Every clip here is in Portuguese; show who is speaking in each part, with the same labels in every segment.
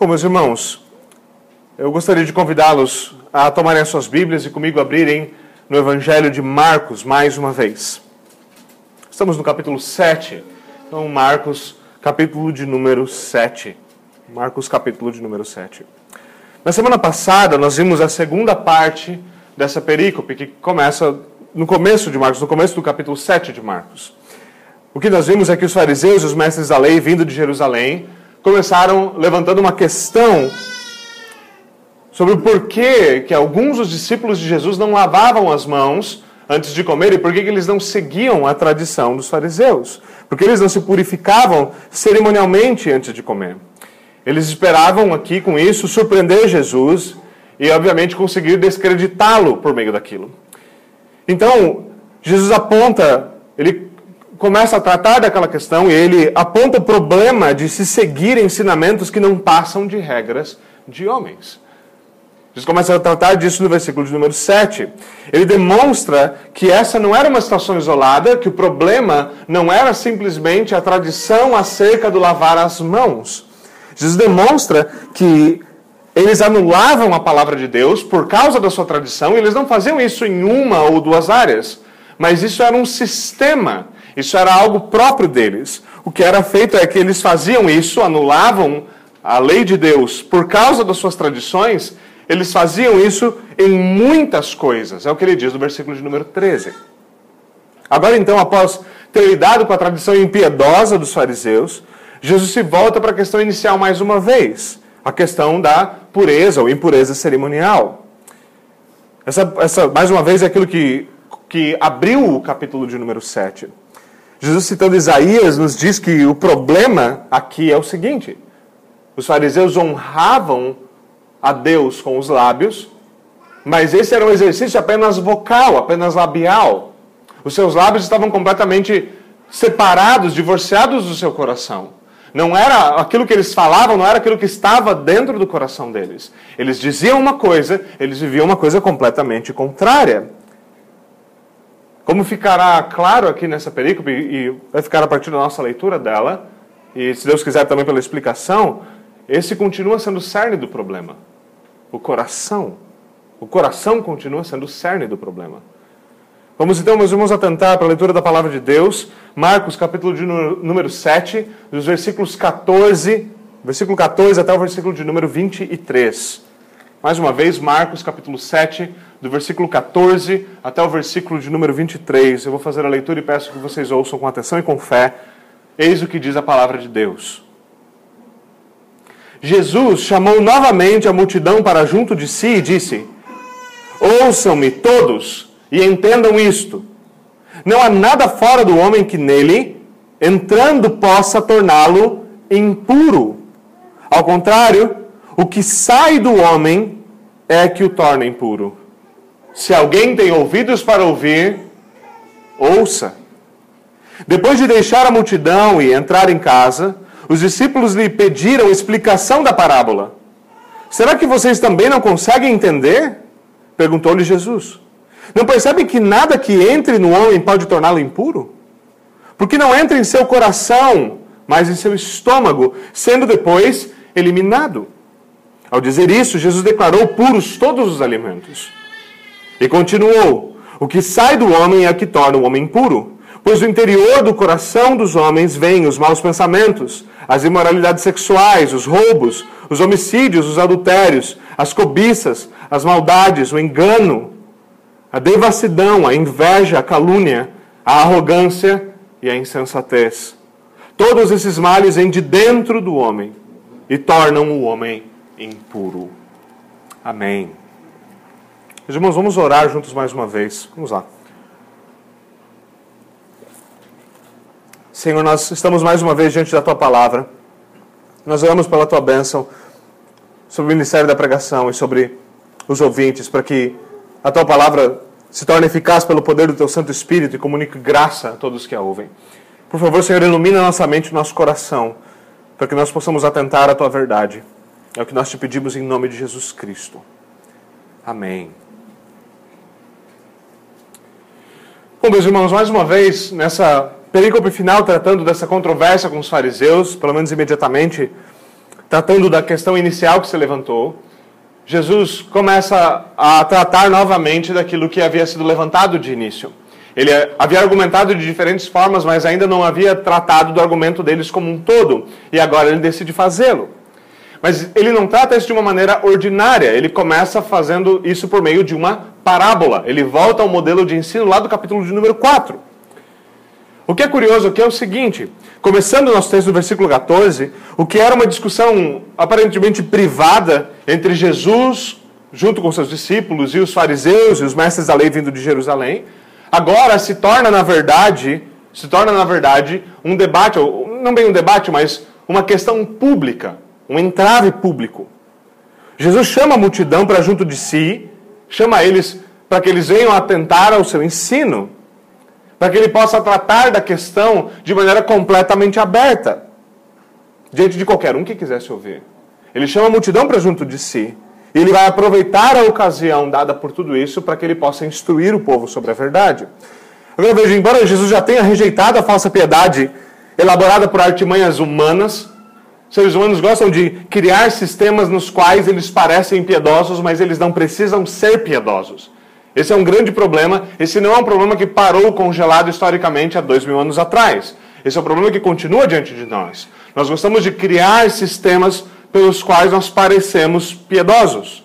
Speaker 1: Bom, meus irmãos, eu gostaria de convidá-los a tomarem as suas Bíblias e comigo abrirem no Evangelho de Marcos mais uma vez. Estamos no capítulo 7, então Marcos, capítulo de número 7. Marcos, capítulo de número 7. Na semana passada, nós vimos a segunda parte dessa perícope, que começa no começo de Marcos, no começo do capítulo 7 de Marcos. O que nós vimos é que os fariseus e os mestres da lei, vindo de Jerusalém, começaram levantando uma questão sobre o porquê que alguns dos discípulos de Jesus não lavavam as mãos antes de comer e por que eles não seguiam a tradição dos fariseus. Porque eles não se purificavam cerimonialmente antes de comer. Eles esperavam aqui com isso surpreender Jesus e, obviamente, conseguir descreditá-lo por meio daquilo. Então, Jesus aponta, ele começa a tratar daquela questão e ele aponta o problema de se seguir ensinamentos que não passam de regras de homens. Jesus começa a tratar disso no versículo de número 7. Ele demonstra que essa não era uma situação isolada, que o problema não era simplesmente a tradição acerca do lavar as mãos. Jesus demonstra que eles anulavam a palavra de Deus por causa da sua tradição, e eles não faziam isso em uma ou duas áreas, mas isso era um sistema, isso era algo próprio deles. O que era feito é que eles faziam isso, anulavam a lei de Deus por causa das suas tradições, eles faziam isso em muitas coisas. É o que ele diz no versículo de número 13. Agora, então, após ter lidado com a tradição impiedosa dos fariseus, Jesus se volta para a questão inicial mais uma vez, a questão da pureza ou impureza cerimonial. Essa, essa mais uma vez, é aquilo que, que abriu o capítulo de número 7. Jesus, citando Isaías, nos diz que o problema aqui é o seguinte: os fariseus honravam a Deus com os lábios, mas esse era um exercício apenas vocal, apenas labial. Os seus lábios estavam completamente separados, divorciados do seu coração. Não era aquilo que eles falavam, não era aquilo que estava dentro do coração deles. Eles diziam uma coisa, eles viviam uma coisa completamente contrária. Como ficará claro aqui nessa perícope, e vai ficar a partir da nossa leitura dela, e se Deus quiser também pela explicação, esse continua sendo o cerne do problema o coração. O coração continua sendo o cerne do problema. Vamos então, meus irmãos, atentar para a leitura da palavra de Deus, Marcos, capítulo de número 7, dos versículos 14, versículo 14 até o versículo de número 23. Mais uma vez, Marcos, capítulo 7, do versículo 14 até o versículo de número 23. Eu vou fazer a leitura e peço que vocês ouçam com atenção e com fé. Eis o que diz a palavra de Deus. Jesus chamou novamente a multidão para junto de si e disse: Ouçam-me todos e entendam isto. Não há nada fora do homem que nele, entrando, possa torná-lo impuro. Ao contrário, o que sai do homem é que o torna impuro. Se alguém tem ouvidos para ouvir, ouça. Depois de deixar a multidão e entrar em casa, os discípulos lhe pediram explicação da parábola. Será que vocês também não conseguem entender? Perguntou-lhe Jesus. Não percebem que nada que entre no homem pode torná-lo impuro? Porque não entra em seu coração, mas em seu estômago, sendo depois eliminado. Ao dizer isso, Jesus declarou puros todos os alimentos. E continuou: O que sai do homem é o que torna o homem puro. Pois do interior do coração dos homens vêm os maus pensamentos, as imoralidades sexuais, os roubos, os homicídios, os adultérios, as cobiças, as maldades, o engano, a devassidão, a inveja, a calúnia, a arrogância e a insensatez. Todos esses males vêm de dentro do homem e tornam o homem impuro. Amém. irmãos, vamos orar juntos mais uma vez. Vamos lá. Senhor, nós estamos mais uma vez diante da tua palavra. Nós oramos pela tua bênção sobre o ministério da pregação e sobre os ouvintes, para que a tua palavra se torne eficaz pelo poder do teu Santo Espírito e comunique graça a todos que a ouvem. Por favor, Senhor, ilumina nossa mente e nosso coração, para que nós possamos atentar à tua verdade. É o que nós te pedimos em nome de Jesus Cristo. Amém. Bom, meus irmãos, mais uma vez, nessa perícope final tratando dessa controvérsia com os fariseus, pelo menos imediatamente, tratando da questão inicial que se levantou, Jesus começa a tratar novamente daquilo que havia sido levantado de início. Ele havia argumentado de diferentes formas, mas ainda não havia tratado do argumento deles como um todo, e agora ele decide fazê-lo. Mas ele não trata isso de uma maneira ordinária, ele começa fazendo isso por meio de uma parábola. Ele volta ao modelo de ensino lá do capítulo de número 4. O que é curioso aqui é o seguinte: começando o nosso texto no versículo 14, o que era uma discussão aparentemente privada entre Jesus, junto com seus discípulos, e os fariseus e os mestres da lei vindo de Jerusalém, agora se torna, na verdade, se torna, na verdade, um debate, não bem um debate, mas uma questão pública, um entrave público. Jesus chama a multidão para junto de si, chama eles para que eles venham atentar ao seu ensino, para que ele possa tratar da questão de maneira completamente aberta, diante de qualquer um que quisesse ouvir. Ele chama a multidão para junto de si. E ele vai aproveitar a ocasião dada por tudo isso para que ele possa instruir o povo sobre a verdade. Agora veja, embora Jesus já tenha rejeitado a falsa piedade elaborada por artimanhas humanas, seres humanos gostam de criar sistemas nos quais eles parecem piedosos, mas eles não precisam ser piedosos. Esse é um grande problema. Esse não é um problema que parou congelado historicamente há dois mil anos atrás. Esse é um problema que continua diante de nós. Nós gostamos de criar sistemas pelos quais nós parecemos piedosos.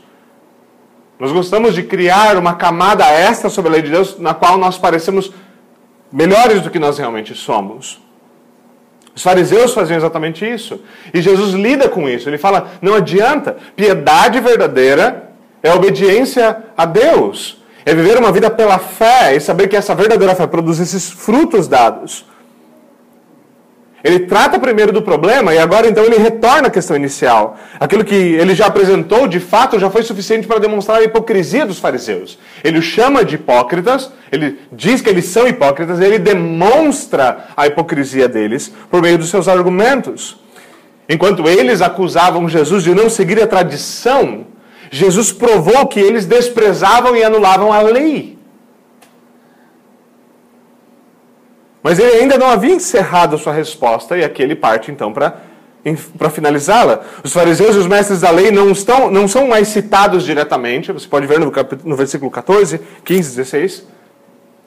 Speaker 1: Nós gostamos de criar uma camada extra sobre a lei de Deus na qual nós parecemos melhores do que nós realmente somos. Os fariseus faziam exatamente isso. E Jesus lida com isso. Ele fala: não adianta. Piedade verdadeira é obediência a Deus. É viver uma vida pela fé e saber que essa verdadeira fé produz esses frutos dados. Ele trata primeiro do problema e agora então ele retorna à questão inicial. Aquilo que ele já apresentou, de fato, já foi suficiente para demonstrar a hipocrisia dos fariseus. Ele os chama de hipócritas, ele diz que eles são hipócritas, ele demonstra a hipocrisia deles por meio dos seus argumentos. Enquanto eles acusavam Jesus de não seguir a tradição, Jesus provou que eles desprezavam e anulavam a lei. Mas ele ainda não havia encerrado a sua resposta, e aqui ele parte então para para finalizá-la. Os fariseus e os mestres da lei não, estão, não são mais citados diretamente, você pode ver no, no versículo 14, 15, 16.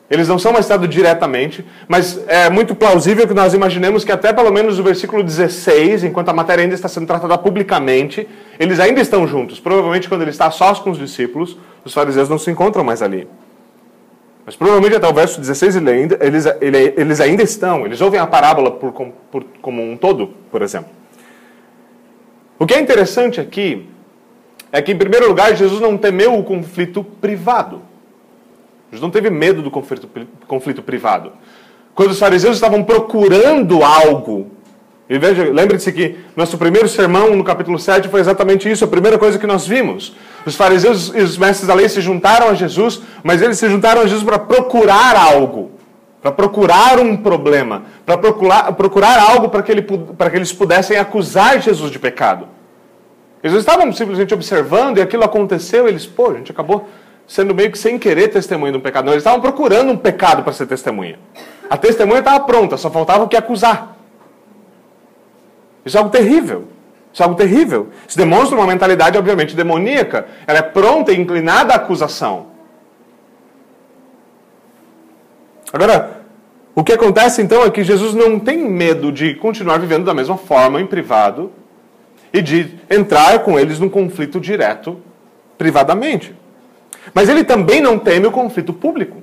Speaker 1: Eles não são mais citados diretamente, mas é muito plausível que nós imaginemos que até pelo menos o versículo 16, enquanto a matéria ainda está sendo tratada publicamente, eles ainda estão juntos. Provavelmente quando ele está sós com os discípulos, os fariseus não se encontram mais ali. Mas provavelmente até o verso 16 ele ainda, eles, ele, eles ainda estão, eles ouvem a parábola por, por, como um todo, por exemplo. O que é interessante aqui é que, em primeiro lugar, Jesus não temeu o conflito privado. Jesus não teve medo do conflito, conflito privado. Quando os fariseus estavam procurando algo e veja, lembre-se que nosso primeiro sermão, no capítulo 7, foi exatamente isso, a primeira coisa que nós vimos. Os fariseus e os mestres da lei se juntaram a Jesus, mas eles se juntaram a Jesus para procurar algo, para procurar um problema, para procurar, procurar algo para que, ele, para que eles pudessem acusar Jesus de pecado. Eles estavam simplesmente observando e aquilo aconteceu, e eles, pô, a gente acabou sendo meio que sem querer testemunha de um pecado. Não, eles estavam procurando um pecado para ser testemunha. A testemunha estava pronta, só faltava o que acusar. Isso é algo terrível. Isso é algo terrível. Isso demonstra uma mentalidade, obviamente, demoníaca. Ela é pronta e inclinada à acusação. Agora, o que acontece então é que Jesus não tem medo de continuar vivendo da mesma forma em privado e de entrar com eles num conflito direto privadamente. Mas ele também não teme o conflito público.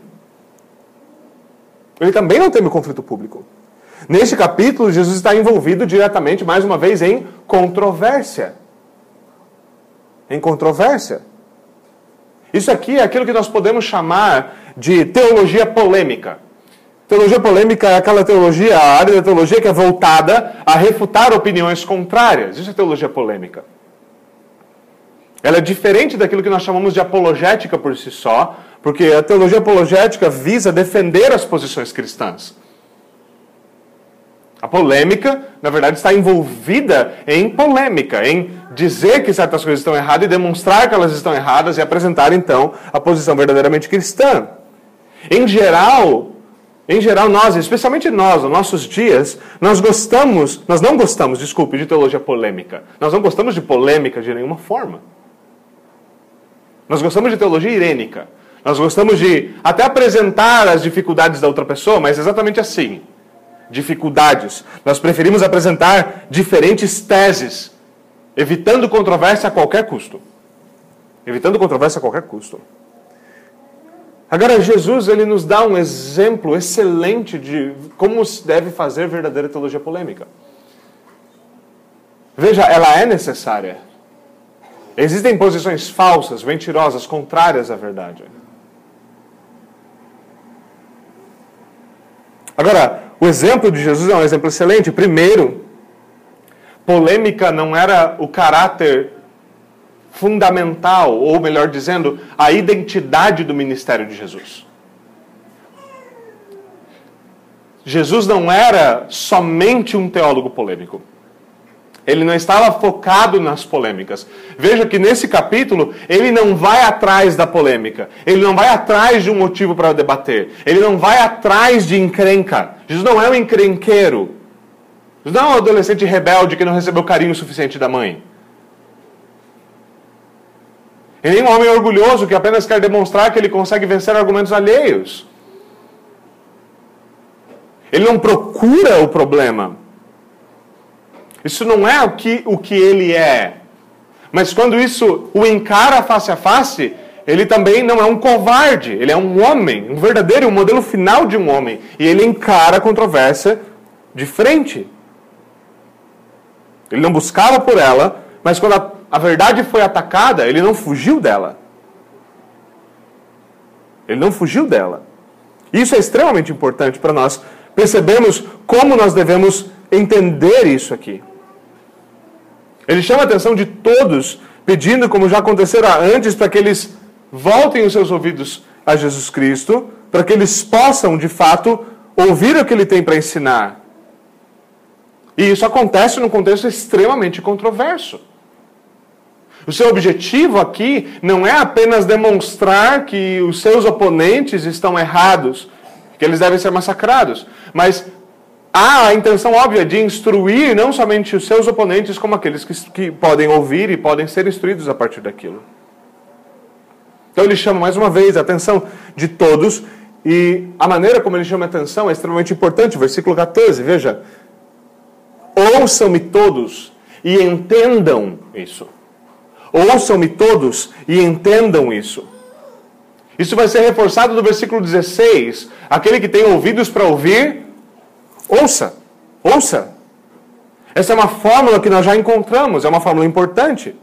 Speaker 1: Ele também não teme o conflito público. Neste capítulo, Jesus está envolvido diretamente, mais uma vez, em controvérsia. Em controvérsia. Isso aqui é aquilo que nós podemos chamar de teologia polêmica. Teologia polêmica é aquela teologia, a área da teologia que é voltada a refutar opiniões contrárias. Isso é teologia polêmica. Ela é diferente daquilo que nós chamamos de apologética por si só, porque a teologia apologética visa defender as posições cristãs. A polêmica, na verdade, está envolvida em polêmica, em dizer que certas coisas estão erradas e demonstrar que elas estão erradas e apresentar, então, a posição verdadeiramente cristã. Em geral, em geral, nós, especialmente nós, nos nossos dias, nós gostamos, nós não gostamos, desculpe, de teologia polêmica. Nós não gostamos de polêmica de nenhuma forma. Nós gostamos de teologia irênica. Nós gostamos de até apresentar as dificuldades da outra pessoa, mas exatamente assim. Dificuldades. Nós preferimos apresentar diferentes teses, evitando controvérsia a qualquer custo. Evitando controvérsia a qualquer custo. Agora, Jesus ele nos dá um exemplo excelente de como se deve fazer verdadeira teologia polêmica. Veja, ela é necessária. Existem posições falsas, mentirosas, contrárias à verdade. Agora, o exemplo de Jesus é um exemplo excelente. Primeiro, polêmica não era o caráter fundamental, ou melhor dizendo, a identidade do ministério de Jesus. Jesus não era somente um teólogo polêmico. Ele não estava focado nas polêmicas. Veja que nesse capítulo, ele não vai atrás da polêmica. Ele não vai atrás de um motivo para debater. Ele não vai atrás de encrenca. Jesus não é um encrenqueiro. Jesus não é um adolescente rebelde que não recebeu carinho suficiente da mãe. E nem um homem orgulhoso que apenas quer demonstrar que ele consegue vencer argumentos alheios. Ele não procura o problema. Isso não é o que, o que ele é. Mas quando isso o encara face a face, ele também não é um covarde. Ele é um homem, um verdadeiro, um modelo final de um homem. E ele encara a controvérsia de frente. Ele não buscava por ela, mas quando a a verdade foi atacada, ele não fugiu dela. Ele não fugiu dela. Isso é extremamente importante para nós percebermos como nós devemos entender isso aqui. Ele chama a atenção de todos, pedindo, como já acontecera antes, para que eles voltem os seus ouvidos a Jesus Cristo, para que eles possam, de fato, ouvir o que ele tem para ensinar. E isso acontece num contexto extremamente controverso. O seu objetivo aqui não é apenas demonstrar que os seus oponentes estão errados, que eles devem ser massacrados, mas há a intenção óbvia de instruir não somente os seus oponentes, como aqueles que, que podem ouvir e podem ser instruídos a partir daquilo. Então ele chama mais uma vez a atenção de todos e a maneira como ele chama a atenção é extremamente importante. Versículo 14, veja. Ouçam-me todos e entendam isso. Ouçam-me todos e entendam isso. Isso vai ser reforçado no versículo 16. Aquele que tem ouvidos para ouvir, ouça. Ouça. Essa é uma fórmula que nós já encontramos, é uma fórmula importante.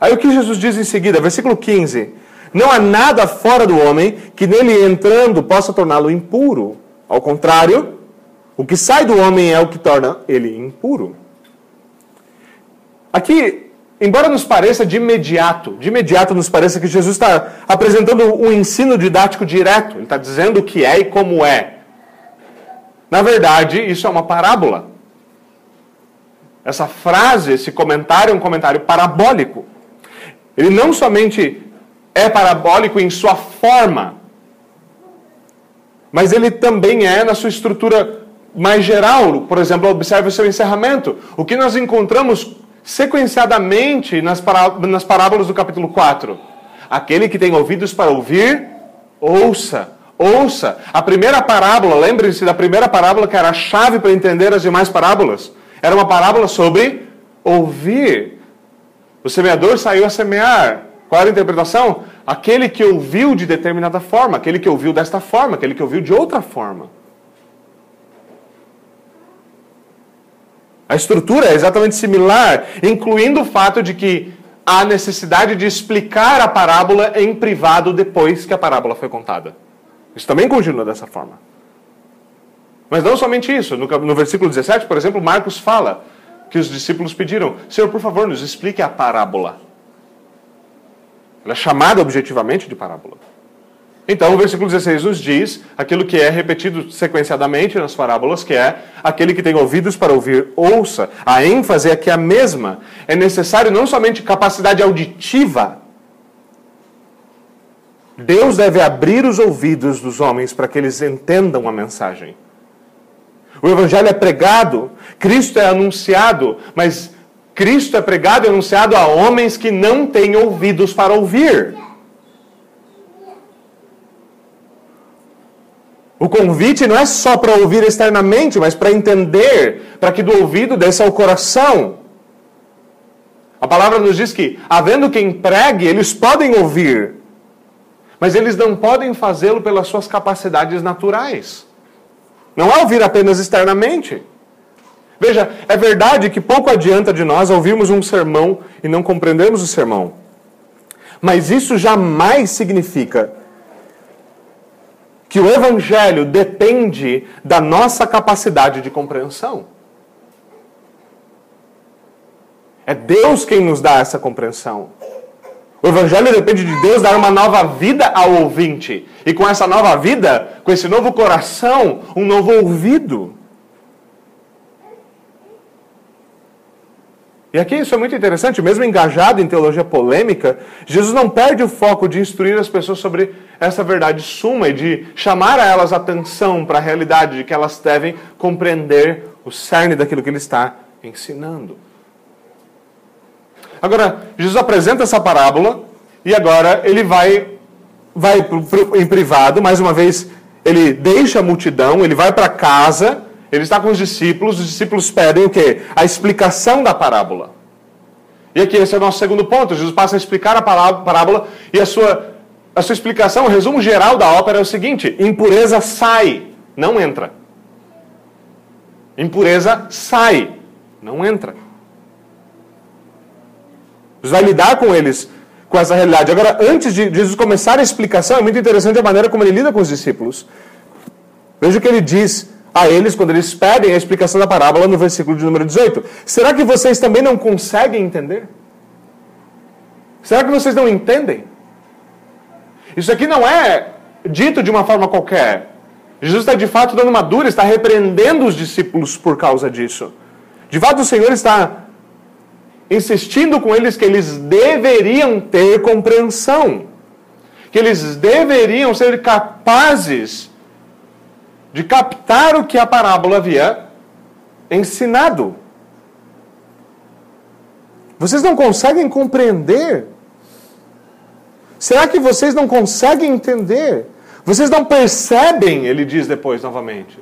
Speaker 1: Aí o que Jesus diz em seguida, versículo 15: Não há nada fora do homem que nele entrando possa torná-lo impuro. Ao contrário, o que sai do homem é o que torna ele impuro. Aqui, embora nos pareça de imediato, de imediato nos pareça que Jesus está apresentando um ensino didático direto, ele está dizendo o que é e como é. Na verdade, isso é uma parábola. Essa frase, esse comentário é um comentário parabólico. Ele não somente é parabólico em sua forma, mas ele também é na sua estrutura mais geral. Por exemplo, observe o seu encerramento. O que nós encontramos sequenciadamente nas, parábolas do capítulo 4. Aquele que tem ouvidos para ouvir, ouça. Ouça. A primeira parábola, lembre-se da primeira parábola que era a chave para entender as demais parábolas. Era uma parábola sobre ouvir. O semeador saiu a semear. Qual era a interpretação? Aquele que ouviu de determinada forma, aquele que ouviu desta forma, aquele que ouviu de outra forma. A estrutura é exatamente similar, incluindo o fato de que há necessidade de explicar a parábola em privado depois que a parábola foi contada. Isso também continua dessa forma. Mas não somente isso. No, no versículo 17, por exemplo, Marcos fala que os discípulos pediram: Senhor, por favor, nos explique a parábola. Ela é chamada objetivamente de parábola. Então, o versículo 16 nos diz aquilo que é repetido sequenciadamente nas parábolas, que é aquele que tem ouvidos para ouvir, ouça. A ênfase aqui é a mesma. É necessário não somente capacidade auditiva, Deus deve abrir os ouvidos dos homens para que eles entendam a mensagem. O Evangelho é pregado, Cristo é anunciado, mas Cristo é pregado e anunciado a homens que não têm ouvidos para ouvir. O convite não é só para ouvir externamente, mas para entender, para que do ouvido desça ao coração. A palavra nos diz que, havendo quem pregue, eles podem ouvir, mas eles não podem fazê-lo pelas suas capacidades naturais. Não é ouvir apenas externamente. Veja, é verdade que pouco adianta de nós ouvirmos um sermão e não compreendermos o sermão. Mas isso jamais significa que o Evangelho depende da nossa capacidade de compreensão. É Deus quem nos dá essa compreensão. O Evangelho depende de Deus dar uma nova vida ao ouvinte. E com essa nova vida, com esse novo coração, um novo ouvido. E aqui isso é muito interessante, mesmo engajado em teologia polêmica, Jesus não perde o foco de instruir as pessoas sobre essa verdade suma e de chamar a elas atenção para a realidade de que elas devem compreender o cerne daquilo que ele está ensinando. Agora, Jesus apresenta essa parábola e agora ele vai, vai em privado, mais uma vez, ele deixa a multidão, ele vai para casa ele está com os discípulos, os discípulos pedem o quê? A explicação da parábola. E aqui esse é o nosso segundo ponto. Jesus passa a explicar a parábola e a sua, a sua explicação, o resumo geral da ópera é o seguinte: impureza sai, não entra. Impureza sai, não entra. Jesus vai lidar com eles, com essa realidade. Agora, antes de Jesus começar a explicação, é muito interessante a maneira como ele lida com os discípulos. Veja o que ele diz a eles quando eles pedem a explicação da parábola no versículo de número 18. Será que vocês também não conseguem entender? Será que vocês não entendem? Isso aqui não é dito de uma forma qualquer. Jesus está de fato dando uma dura, está repreendendo os discípulos por causa disso. De fato, o Senhor está insistindo com eles que eles deveriam ter compreensão, que eles deveriam ser capazes de captar o que a parábola havia ensinado. Vocês não conseguem compreender? Será que vocês não conseguem entender? Vocês não percebem, ele diz depois novamente.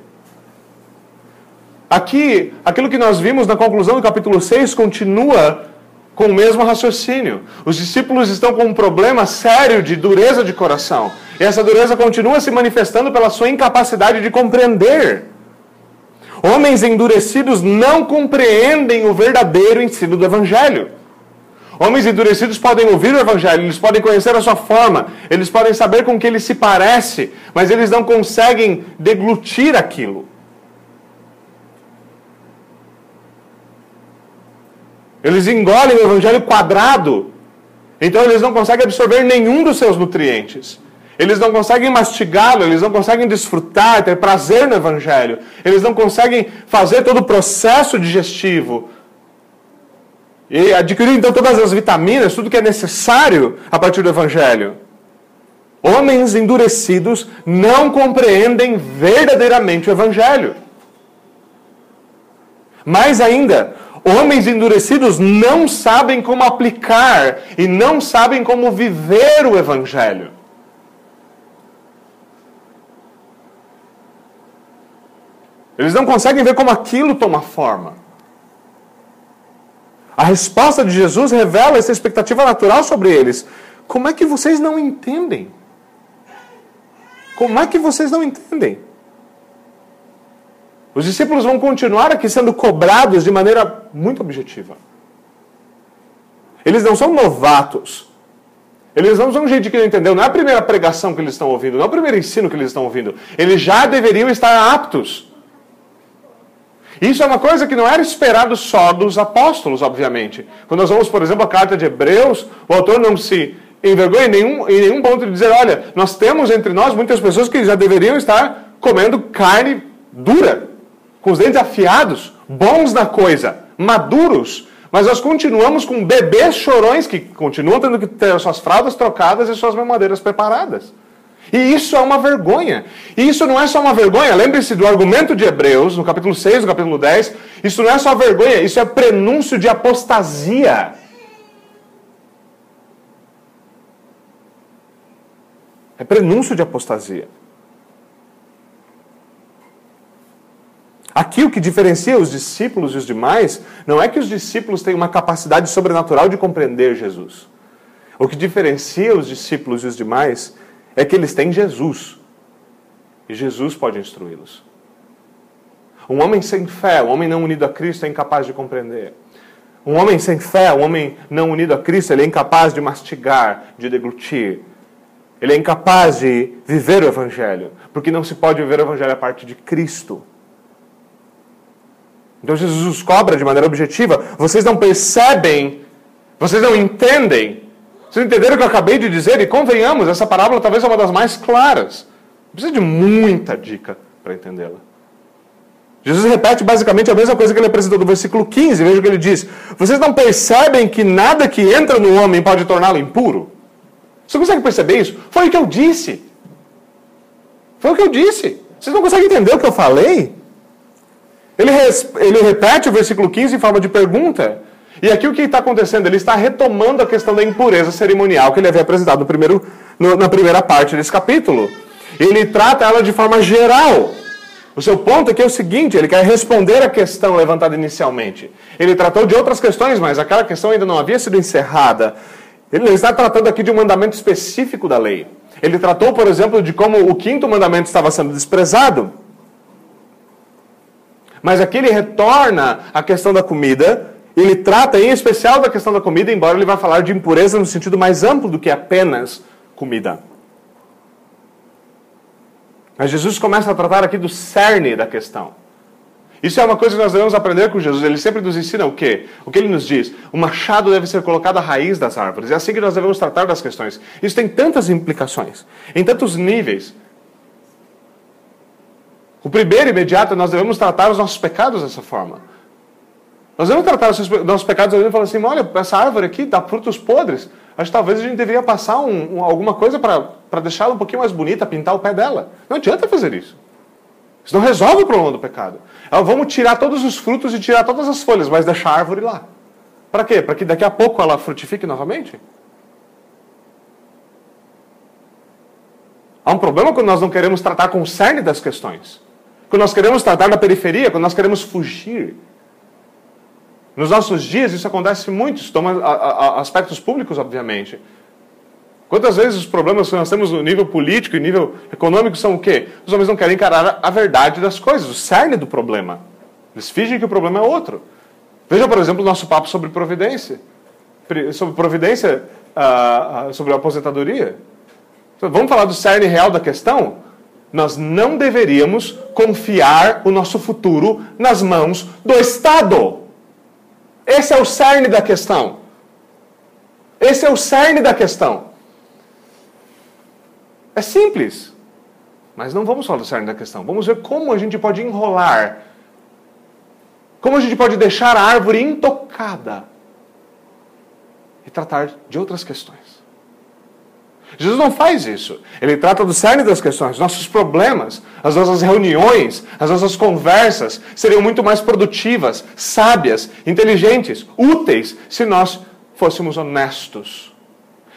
Speaker 1: Aqui, aquilo que nós vimos na conclusão do capítulo 6 continua com o mesmo raciocínio. Os discípulos estão com um problema sério de dureza de coração. E essa dureza continua se manifestando pela sua incapacidade de compreender. Homens endurecidos não compreendem o verdadeiro ensino do Evangelho. Homens endurecidos podem ouvir o Evangelho, eles podem conhecer a sua forma, eles podem saber com que ele se parece, mas eles não conseguem deglutir aquilo. Eles engolem o evangelho quadrado. Então eles não conseguem absorver nenhum dos seus nutrientes. Eles não conseguem mastigá-lo, eles não conseguem desfrutar, ter prazer no evangelho. Eles não conseguem fazer todo o processo digestivo. E adquirir então todas as vitaminas, tudo que é necessário a partir do evangelho. Homens endurecidos não compreendem verdadeiramente o evangelho. Mais ainda, Homens endurecidos não sabem como aplicar e não sabem como viver o Evangelho. Eles não conseguem ver como aquilo toma forma. A resposta de Jesus revela essa expectativa natural sobre eles. Como é que vocês não entendem? Como é que vocês não entendem? Os discípulos vão continuar aqui sendo cobrados de maneira muito objetiva. Eles não são novatos. Eles não são gente que não entendeu. Não é a primeira pregação que eles estão ouvindo, não é o primeiro ensino que eles estão ouvindo. Eles já deveriam estar aptos. Isso é uma coisa que não era esperado só dos apóstolos, obviamente. Quando nós vamos, por exemplo, a carta de Hebreus, o autor não se envergonha em nenhum, em nenhum ponto de dizer: olha, nós temos entre nós muitas pessoas que já deveriam estar comendo carne dura, com os dentes afiados, bons na coisa, maduros, Mas nós continuamos com bebês chorões que continuam tendo que ter suas fraldas trocadas e suas mamadeiras preparadas. E isso é uma vergonha. E isso não é só uma vergonha, lembre-se do argumento de Hebreus, no capítulo 6, no capítulo 10. Isso não é só vergonha, isso é prenúncio de apostasia. É prenúncio de apostasia. Aqui o que diferencia os discípulos e os demais não é que os discípulos têm uma capacidade sobrenatural de compreender Jesus. O que diferencia os discípulos e os demais é que eles têm Jesus. E Jesus pode instruí-los. Um homem sem fé, um homem não unido a Cristo, é incapaz de compreender. Um homem sem fé, um homem não unido a Cristo, ele é incapaz de mastigar, de deglutir. Ele é incapaz de viver o Evangelho, porque não se pode viver o Evangelho a parte de Cristo. Então Jesus cobra de maneira objetiva. Vocês não percebem, vocês não entendem. Vocês entenderam o que eu acabei de dizer? E convenhamos, essa parábola talvez é uma das mais claras. Precisa de muita dica para entendê-la. Jesus repete basicamente a mesma coisa que ele apresentou no versículo 15. Veja o que ele diz: Vocês não percebem que nada que entra no homem pode torná-lo impuro? Você consegue perceber isso? Foi o que eu disse. Foi o que eu disse. Vocês não conseguem entender o que eu falei? Ele, ele repete o versículo 15 em forma de pergunta. E aqui o que está acontecendo? Ele está retomando a questão da impureza cerimonial que ele havia apresentado no primeiro, no, na primeira parte desse capítulo. Ele trata ela de forma geral. O seu ponto aqui é o seguinte: ele quer responder a questão levantada inicialmente. Ele tratou de outras questões, mas aquela questão ainda não havia sido encerrada. Ele não está tratando aqui de um mandamento específico da lei. Ele tratou, por exemplo, de como o quinto mandamento estava sendo desprezado. Mas aqui ele retorna à questão da comida, ele trata em especial da questão da comida, embora ele vá falar de impureza no sentido mais amplo do que apenas comida. Mas Jesus começa a tratar aqui do cerne da questão. Isso é uma coisa que nós devemos aprender com Jesus. Ele sempre nos ensina o quê? O que ele nos diz? O machado deve ser colocado à raiz das árvores. É assim que nós devemos tratar das questões. Isso tem tantas implicações, em tantos níveis. O primeiro imediato, nós devemos tratar os nossos pecados dessa forma. Nós devemos tratar os nossos pecados e falar assim: olha, essa árvore aqui dá frutos podres. Acho que talvez a gente deveria passar um, um, alguma coisa para deixá-la um pouquinho mais bonita, pintar o pé dela. Não adianta fazer isso. Isso não resolve o problema do pecado. Então, vamos tirar todos os frutos e tirar todas as folhas, mas deixar a árvore lá. Para quê? Para que daqui a pouco ela frutifique novamente? Há um problema quando nós não queremos tratar com o cerne das questões. Quando nós queremos tratar da periferia, quando nós queremos fugir. Nos nossos dias isso acontece muito, isso toma aspectos públicos, obviamente. Quantas vezes os problemas que nós temos no nível político e nível econômico são o quê? Os homens não querem encarar a verdade das coisas, o cerne do problema. Eles fingem que o problema é outro. Veja, por exemplo, o nosso papo sobre providência. Sobre providência, uh, uh, sobre a aposentadoria. Então, vamos falar do cerne real da questão? Nós não deveríamos confiar o nosso futuro nas mãos do Estado. Esse é o cerne da questão. Esse é o cerne da questão. É simples. Mas não vamos falar do cerne da questão. Vamos ver como a gente pode enrolar. Como a gente pode deixar a árvore intocada e tratar de outras questões. Jesus não faz isso. Ele trata do cerne das questões. Nossos problemas, as nossas reuniões, as nossas conversas seriam muito mais produtivas, sábias, inteligentes, úteis, se nós fôssemos honestos.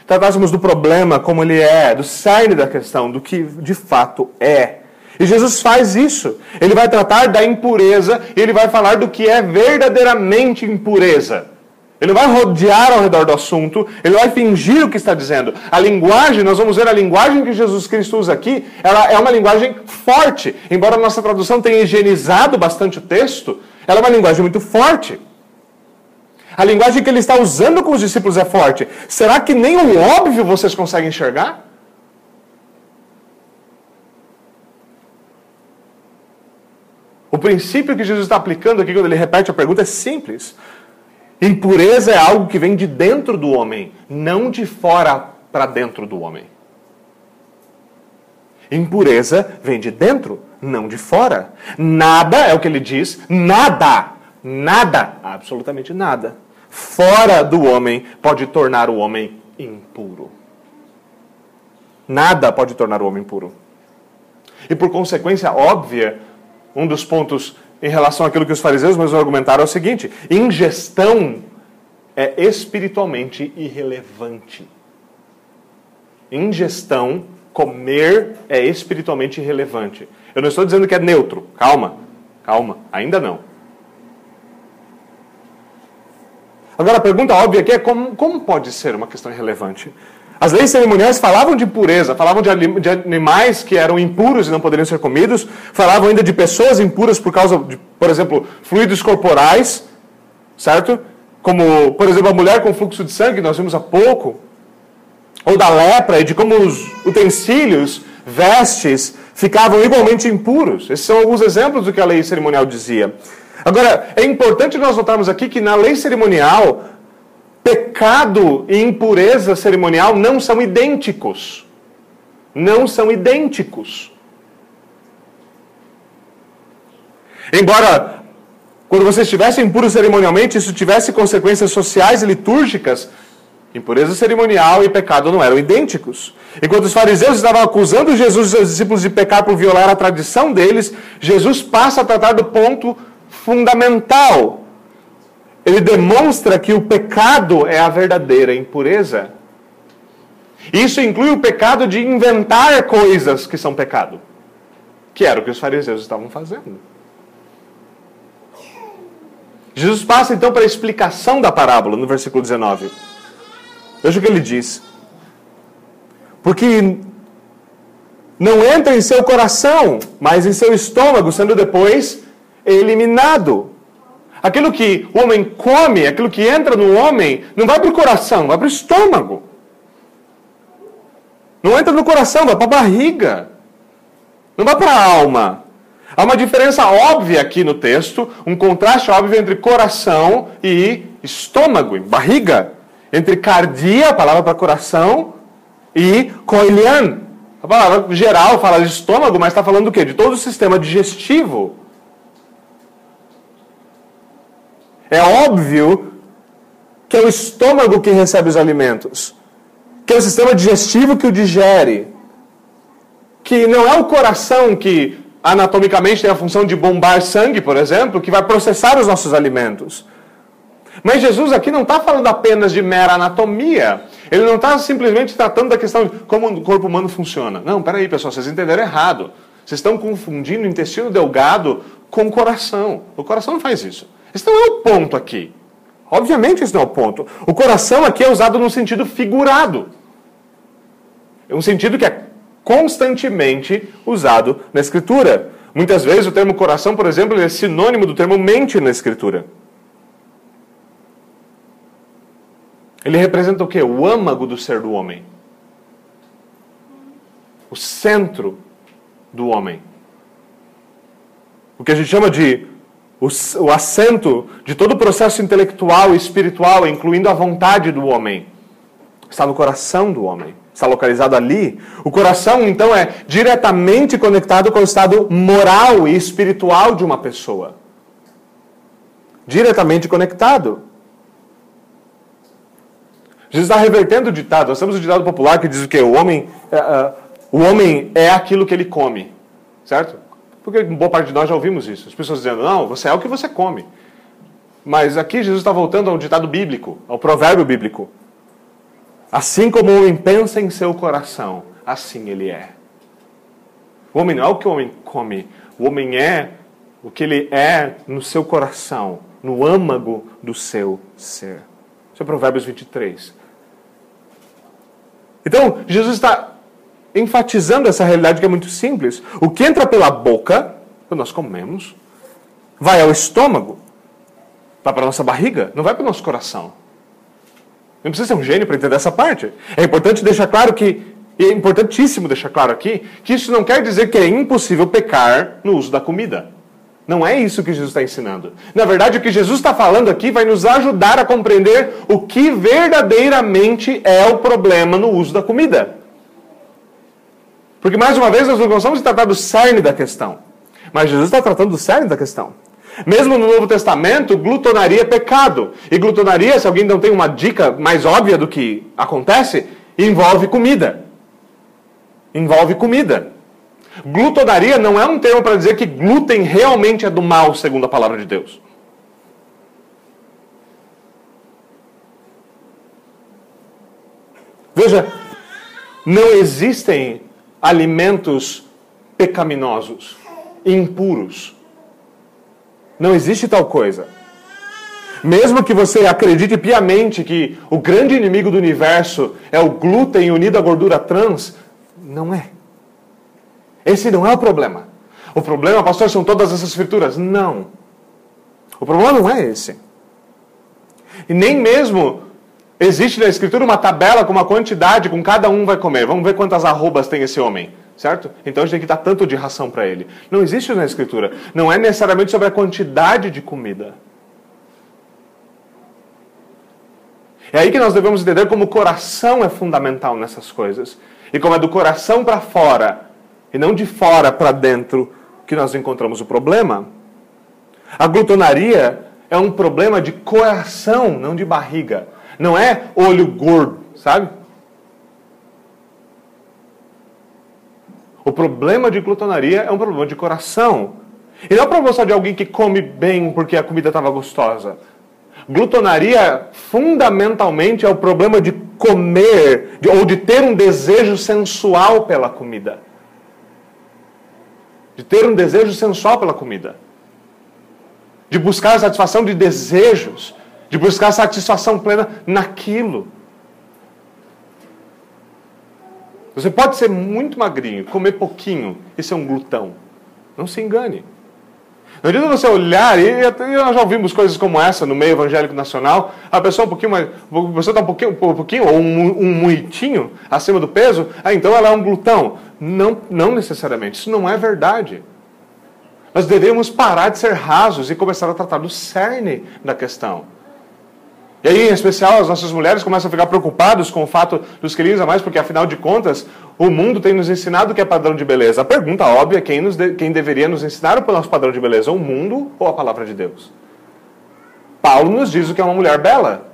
Speaker 1: Tratássemos do problema como ele é, do cerne da questão, do que de fato é. E Jesus faz isso. Ele vai tratar da impureza e ele vai falar do que é verdadeiramente impureza. Ele vai rodear ao redor do assunto, ele vai fingir o que está dizendo. A linguagem, nós vamos ver a linguagem que Jesus Cristo usa aqui, ela é uma linguagem forte. Embora a nossa tradução tenha higienizado bastante o texto, ela é uma linguagem muito forte. A linguagem que ele está usando com os discípulos é forte. Será que nem o óbvio vocês conseguem enxergar? O princípio que Jesus está aplicando aqui, quando ele repete a pergunta, é simples. Impureza é algo que vem de dentro do homem, não de fora para dentro do homem. Impureza vem de dentro, não de fora. Nada, é o que ele diz, nada, nada, absolutamente nada, fora do homem pode tornar o homem impuro. Nada pode tornar o homem puro. E por consequência óbvia, um dos pontos em relação àquilo que os fariseus mesmos argumentaram é o seguinte: ingestão é espiritualmente irrelevante. Ingestão, comer, é espiritualmente irrelevante. Eu não estou dizendo que é neutro. Calma, calma, ainda não. Agora a pergunta óbvia aqui é como, como pode ser uma questão irrelevante? As leis cerimoniais falavam de pureza, falavam de, animais que eram impuros e não poderiam ser comidos, falavam ainda de pessoas impuras por causa de, por exemplo, fluidos corporais, certo? Como, por exemplo, a mulher com fluxo de sangue, nós vimos há pouco, ou da lepra, e de como os utensílios, vestes, ficavam igualmente impuros. Esses são alguns exemplos do que a lei cerimonial dizia. Agora, é importante nós notarmos aqui que na lei cerimonial, pecado e impureza cerimonial não são idênticos. Não são idênticos. Embora quando você estivesse impuro cerimonialmente, isso tivesse consequências sociais e litúrgicas. Impureza cerimonial e pecado não eram idênticos. Enquanto os fariseus estavam acusando Jesus e seus discípulos de pecar por violar a tradição deles, Jesus passa a tratar do ponto fundamental. Ele demonstra que o pecado é a verdadeira impureza. Isso inclui o pecado de inventar coisas que são pecado, que era o que os fariseus estavam fazendo. Jesus passa então para a explicação da parábola no versículo 19. Veja o que ele diz. Porque não entra em seu coração, mas em seu estômago, sendo depois eliminado. Aquilo que o homem come, aquilo que entra no homem, não vai para o coração, vai para o estômago. Não entra no coração, vai para a barriga. Não vai para a alma. Há uma diferença óbvia aqui no texto, um contraste óbvio entre coração e estômago, barriga. Entre cardia, a palavra para coração, e koilian. A palavra geral fala de estômago, mas está falando do quê? De todo o sistema digestivo. É óbvio que é o estômago que recebe os alimentos, que é o sistema digestivo que o digere, que não é o coração que anatomicamente tem a função de bombar sangue, por exemplo, que vai processar os nossos alimentos. Mas Jesus aqui não está falando apenas de mera anatomia. Ele não está simplesmente tratando da questão de como o corpo humano funciona. Não, peraí, pessoal, vocês entenderam errado. Vocês estão confundindo o intestino delgado com o coração. O coração não faz isso. Esse não é o ponto aqui. Obviamente, esse não é o ponto. O coração aqui é usado num sentido figurado. É um sentido que é constantemente usado na Escritura. Muitas vezes o termo coração, por exemplo, é sinônimo do termo mente na Escritura. Ele representa o quê? O âmago do ser do homem. O centro do homem. O que a gente chama de o, o assento de todo o processo intelectual e espiritual, incluindo a vontade do homem, está no coração do homem está localizado ali. O coração, então, é diretamente conectado com o estado moral e espiritual de uma pessoa. Diretamente conectado. Jesus está revertendo o ditado. Nós temos o ditado popular que diz o quê? O homem, é, é, o homem é aquilo que ele come. Certo? Porque boa parte de nós já ouvimos isso. As pessoas dizendo, não, você é o que você come. Mas aqui Jesus está voltando ao ditado bíblico, ao provérbio bíblico. Assim como o homem pensa em seu coração, assim ele é. O homem não é o que o homem come, o homem é o que ele é no seu coração, no âmago do seu ser. Isso é Provérbios 23. Então, Jesus está enfatizando essa realidade que é muito simples. O que entra pela boca, quando nós comemos, vai ao estômago, vai para a nossa barriga, não vai para o nosso coração. Não precisa ser um gênio para entender essa parte. É importante deixar claro que, é importantíssimo deixar claro aqui, que isso não quer dizer que é impossível pecar no uso da comida. Não é isso que Jesus está ensinando. Na verdade, o que Jesus está falando aqui vai nos ajudar a compreender o que verdadeiramente é o problema no uso da comida. Porque, mais uma vez, nós não de tratar do cerne da questão. Mas Jesus está tratando do cerne da questão. Mesmo no Novo Testamento, glutonaria é pecado. E glutonaria, se alguém não tem uma dica mais óbvia do que acontece, envolve comida. Envolve comida. Glutonaria não é um termo para dizer que glúten realmente é do mal, segundo a palavra de Deus. Veja, não existem alimentos pecaminosos, impuros. Não existe tal coisa. Mesmo que você acredite piamente que o grande inimigo do universo é o glúten unido à gordura trans, não é. Esse não é o problema. O problema, pastor, são todas essas frituras. Não. O problema não é esse. E nem mesmo existe na Escritura uma tabela com uma quantidade com cada um vai comer. Vamos ver quantas arrobas tem esse homem. Certo? Então a gente tem que dar tanto de ração para ele. Não existe na Escritura. Não é necessariamente sobre a quantidade de comida. É aí que nós devemos entender como o coração é fundamental nessas coisas. E como é do coração para fora e não de fora para dentro que nós encontramos o problema. A glutonaria é um problema de coração, não de barriga. Não é olho gordo, sabe? O problema de glutonaria é um problema de coração. E não é um problema só de alguém que come bem porque a comida estava gostosa. Glutonaria, fundamentalmente, é o problema de comer de, ou de ter um desejo sensual pela comida de ter um desejo sensual pela comida, de buscar a satisfação de desejos, de buscar satisfação plena naquilo. Você pode ser muito magrinho, comer pouquinho e ser um glutão. Não se engane. Não adianta você olhar, e nós já ouvimos coisas como essa no meio evangélico nacional, a pessoa um pouquinho mais, você está um pouquinho, um pouquinho ou um, um muitinho acima do peso, ah, então ela é um glutão. Não, não necessariamente, isso não é verdade. Nós devemos parar de ser rasos e começar a tratar do cerne da questão. E aí, em especial, as nossas mulheres começam a ficar preocupadas com o fato dos quilinhos a mais, porque afinal de contas, o mundo tem nos ensinado o que é padrão de beleza. A pergunta óbvia é quem, nos de, quem deveria nos ensinar o nosso padrão de beleza, o mundo ou a palavra de Deus? Paulo nos diz o que é uma mulher bela.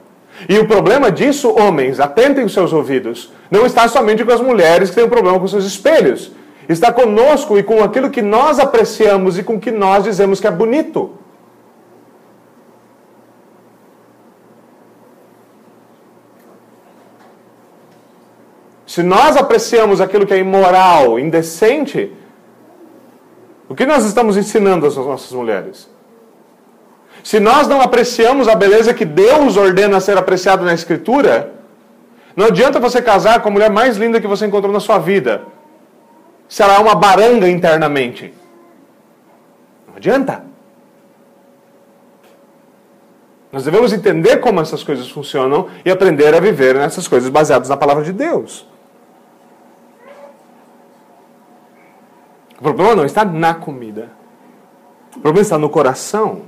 Speaker 1: E o problema disso, homens, atentem os seus ouvidos, não está somente com as mulheres que têm um problema com seus espelhos. Está conosco e com aquilo que nós apreciamos e com que nós dizemos que é bonito. Se nós apreciamos aquilo que é imoral, indecente, o que nós estamos ensinando às nossas mulheres? Se nós não apreciamos a beleza que Deus ordena ser apreciada na Escritura, não adianta você casar com a mulher mais linda que você encontrou na sua vida, se ela é uma baranga internamente. Não adianta. Nós devemos entender como essas coisas funcionam e aprender a viver nessas coisas baseadas na palavra de Deus. O problema não está na comida. O problema está no coração.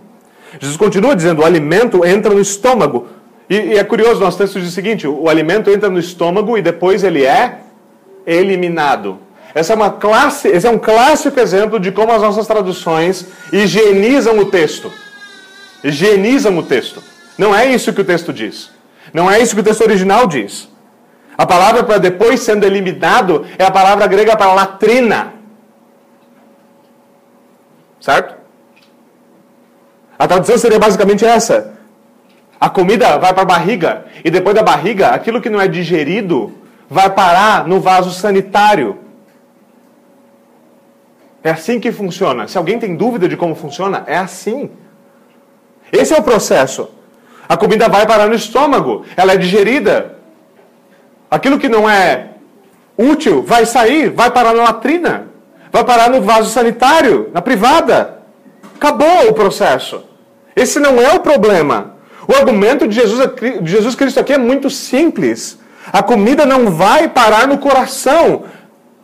Speaker 1: Jesus continua dizendo: o alimento entra no estômago. E, e é curioso, nosso texto diz o seguinte: o alimento entra no estômago e depois ele é eliminado. Essa é uma classe, esse é um clássico exemplo de como as nossas traduções higienizam o texto. Higienizam o texto. Não é isso que o texto diz. Não é isso que o texto original diz. A palavra para depois sendo eliminado é a palavra grega para latrina. Certo? A tradução seria basicamente essa. A comida vai para a barriga e depois da barriga, aquilo que não é digerido vai parar no vaso sanitário. É assim que funciona. Se alguém tem dúvida de como funciona, é assim. Esse é o processo. A comida vai parar no estômago, ela é digerida. Aquilo que não é útil vai sair, vai parar na latrina vai parar no vaso sanitário, na privada. Acabou o processo. Esse não é o problema. O argumento de Jesus, de Jesus Cristo aqui é muito simples. A comida não vai parar no coração,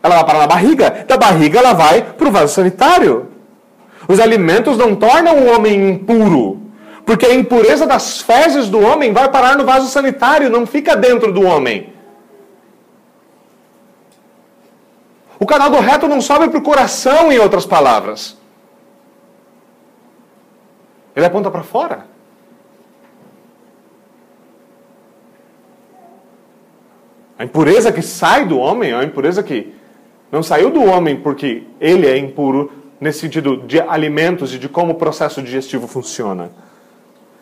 Speaker 1: ela vai parar na barriga. Da barriga ela vai para o vaso sanitário. Os alimentos não tornam o homem impuro, porque a impureza das fezes do homem vai parar no vaso sanitário, não fica dentro do homem. O canal do reto não sobe para o coração, em outras palavras. Ele aponta para fora. A impureza que sai do homem é a impureza que não saiu do homem porque ele é impuro, nesse sentido de alimentos e de como o processo digestivo funciona.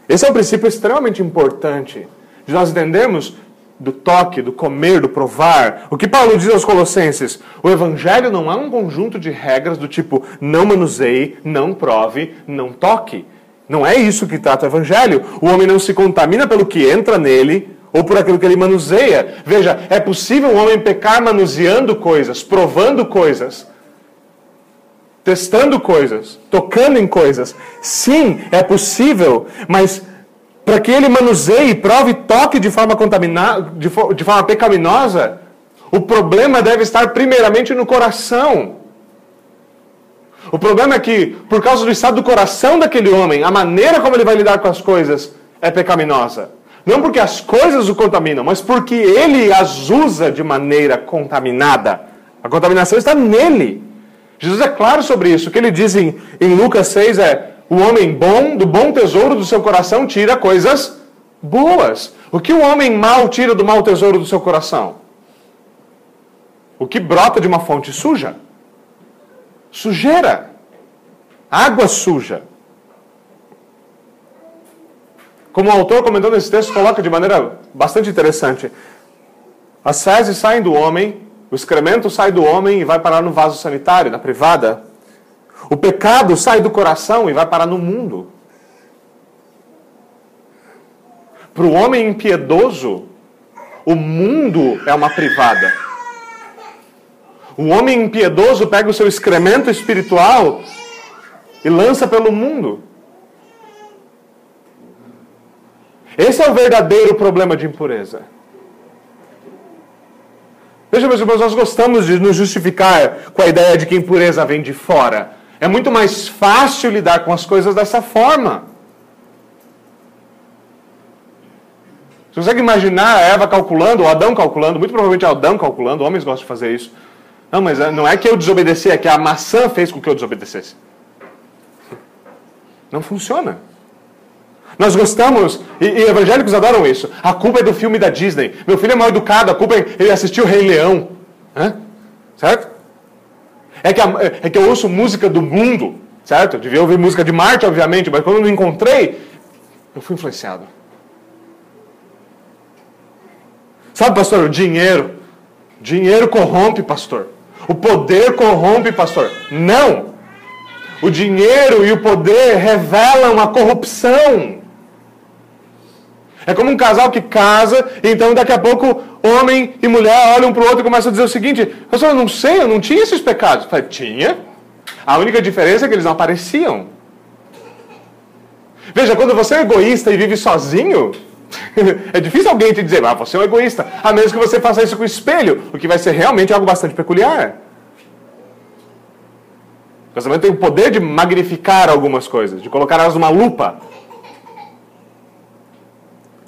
Speaker 1: Esse é um princípio extremamente importante de nós entendermos do toque, do comer, do provar. O que Paulo diz aos Colossenses? O evangelho não é um conjunto de regras do tipo não manuseie, não prove, não toque. Não é isso que trata o evangelho. O homem não se contamina pelo que entra nele ou por aquilo que ele manuseia. Veja, é possível o homem pecar manuseando coisas, provando coisas, testando coisas, tocando em coisas. Sim, é possível, mas para que ele manuseie, prove toque de forma contaminada, de, de forma pecaminosa, o problema deve estar primeiramente no coração. O problema é que, por causa do estado do coração daquele homem, a maneira como ele vai lidar com as coisas é pecaminosa. Não porque as coisas o contaminam, mas porque ele as usa de maneira contaminada. A contaminação está nele. Jesus é claro sobre isso. O que ele diz em, em Lucas 6 é: o homem bom, do bom tesouro do seu coração, tira coisas boas. O que o homem mau tira do mau tesouro do seu coração? O que brota de uma fonte suja? Sujeira. Água suja. Como o autor comentando esse texto coloca de maneira bastante interessante. As fezes saem do homem o excremento sai do homem e vai parar no vaso sanitário, na privada. O pecado sai do coração e vai parar no mundo. Para o homem impiedoso, o mundo é uma privada. O homem impiedoso pega o seu excremento espiritual e lança pelo mundo. Esse é o verdadeiro problema de impureza. Veja, meus irmãos, nós gostamos de nos justificar com a ideia de que impureza vem de fora. É muito mais fácil lidar com as coisas dessa forma. Você consegue imaginar a Eva calculando, o Adão calculando, muito provavelmente Adão calculando, homens gostam de fazer isso. Não, mas não é que eu desobedeci, é que a maçã fez com que eu desobedecesse. Não funciona. Nós gostamos, e, e, evangélicos adoram isso. A culpa é do filme da Disney. Meu filho é mal educado, a culpa é ele assistiu o Rei Leão. Hã? Certo? É que, a, é que eu ouço música do mundo, certo? Eu devia ouvir música de Marte, obviamente, mas quando eu encontrei, eu fui influenciado. Sabe, pastor, o dinheiro. Dinheiro corrompe, pastor. O poder corrompe, pastor. Não! O dinheiro e o poder revelam a corrupção. É como um casal que casa, então daqui a pouco homem e mulher olham para o outro e começam a dizer o seguinte: eu não sei, eu não tinha esses pecados. Eu falei, tinha. A única diferença é que eles não apareciam. Veja, quando você é egoísta e vive sozinho, é difícil alguém te dizer, ah, você é um egoísta. A menos que você faça isso com o espelho, o que vai ser realmente algo bastante peculiar. O casamento tem o poder de magnificar algumas coisas, de colocar elas numa lupa.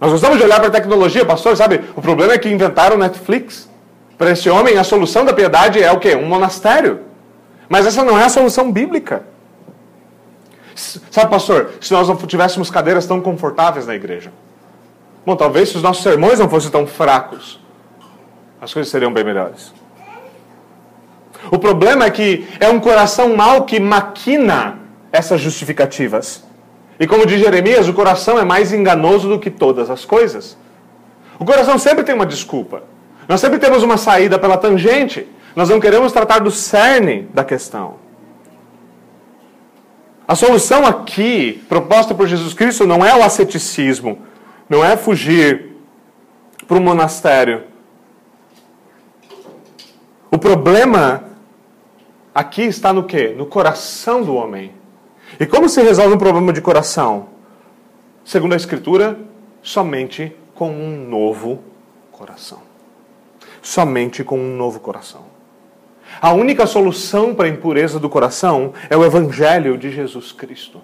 Speaker 1: Nós gostamos de olhar para a tecnologia, pastor, sabe? O problema é que inventaram Netflix. Para esse homem, a solução da piedade é o quê? Um monastério. Mas essa não é a solução bíblica. Sabe, pastor, se nós não tivéssemos cadeiras tão confortáveis na igreja, bom, talvez se os nossos sermões não fossem tão fracos, as coisas seriam bem melhores. O problema é que é um coração mau que maquina essas justificativas. E como diz Jeremias, o coração é mais enganoso do que todas as coisas. O coração sempre tem uma desculpa. Nós sempre temos uma saída pela tangente. Nós não queremos tratar do cerne da questão. A solução aqui, proposta por Jesus Cristo, não é o asceticismo, não é fugir para o monastério. O problema aqui está no quê? No coração do homem. E como se resolve um problema de coração? Segundo a Escritura, somente com um novo coração. Somente com um novo coração. A única solução para a impureza do coração é o Evangelho de Jesus Cristo.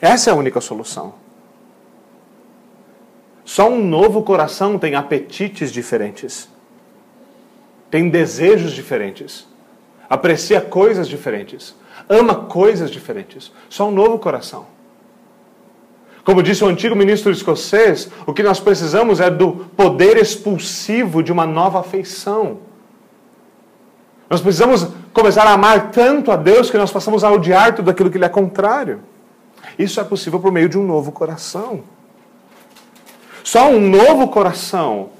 Speaker 1: Essa é a única solução. Só um novo coração tem apetites diferentes, tem desejos diferentes, aprecia coisas diferentes ama coisas diferentes. Só um novo coração. Como disse o antigo ministro escocês, o que nós precisamos é do poder expulsivo de uma nova afeição. Nós precisamos começar a amar tanto a Deus que nós passamos a odiar tudo aquilo que lhe é contrário. Isso é possível por meio de um novo coração. Só um novo coração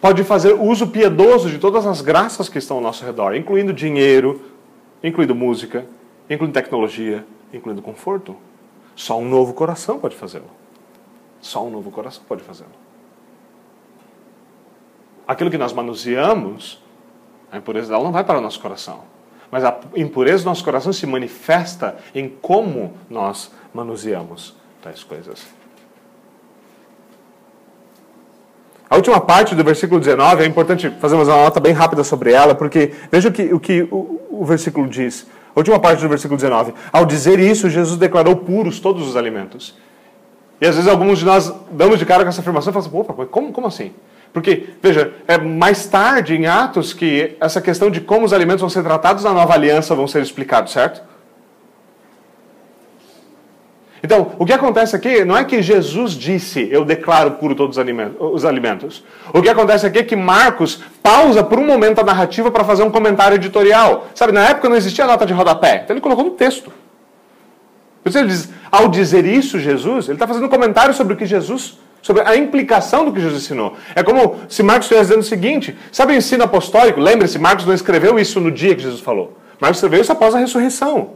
Speaker 1: pode fazer uso piedoso de todas as graças que estão ao nosso redor, incluindo dinheiro, incluindo música, incluindo tecnologia, incluindo conforto. Só um novo coração pode fazê-lo. Só um novo coração pode fazê-lo. Aquilo que nós manuseamos, a impureza dela não vai para o nosso coração. Mas a impureza do nosso coração se manifesta em como nós manuseamos tais coisas. A última parte do versículo 19, é importante fazermos uma nota bem rápida sobre ela, porque veja o que o, que o, o versículo diz. Última parte do versículo 19. Ao dizer isso, Jesus declarou puros todos os alimentos. E às vezes alguns de nós damos de cara com essa afirmação e falamos, assim, opa, como, como assim? Porque, veja, é mais tarde em Atos que essa questão de como os alimentos vão ser tratados na nova aliança vão ser explicados, certo? Então, o que acontece aqui não é que Jesus disse, eu declaro puro todos os alimentos. O que acontece aqui é que Marcos pausa por um momento a narrativa para fazer um comentário editorial. Sabe, na época não existia nota de rodapé, então ele colocou no texto. Ele diz, ao dizer isso, Jesus, ele está fazendo um comentário sobre o que Jesus, sobre a implicação do que Jesus ensinou. É como se Marcos estivesse dizendo o seguinte: sabe o ensino apostólico? Lembre-se, Marcos não escreveu isso no dia que Jesus falou. Marcos escreveu isso após a ressurreição.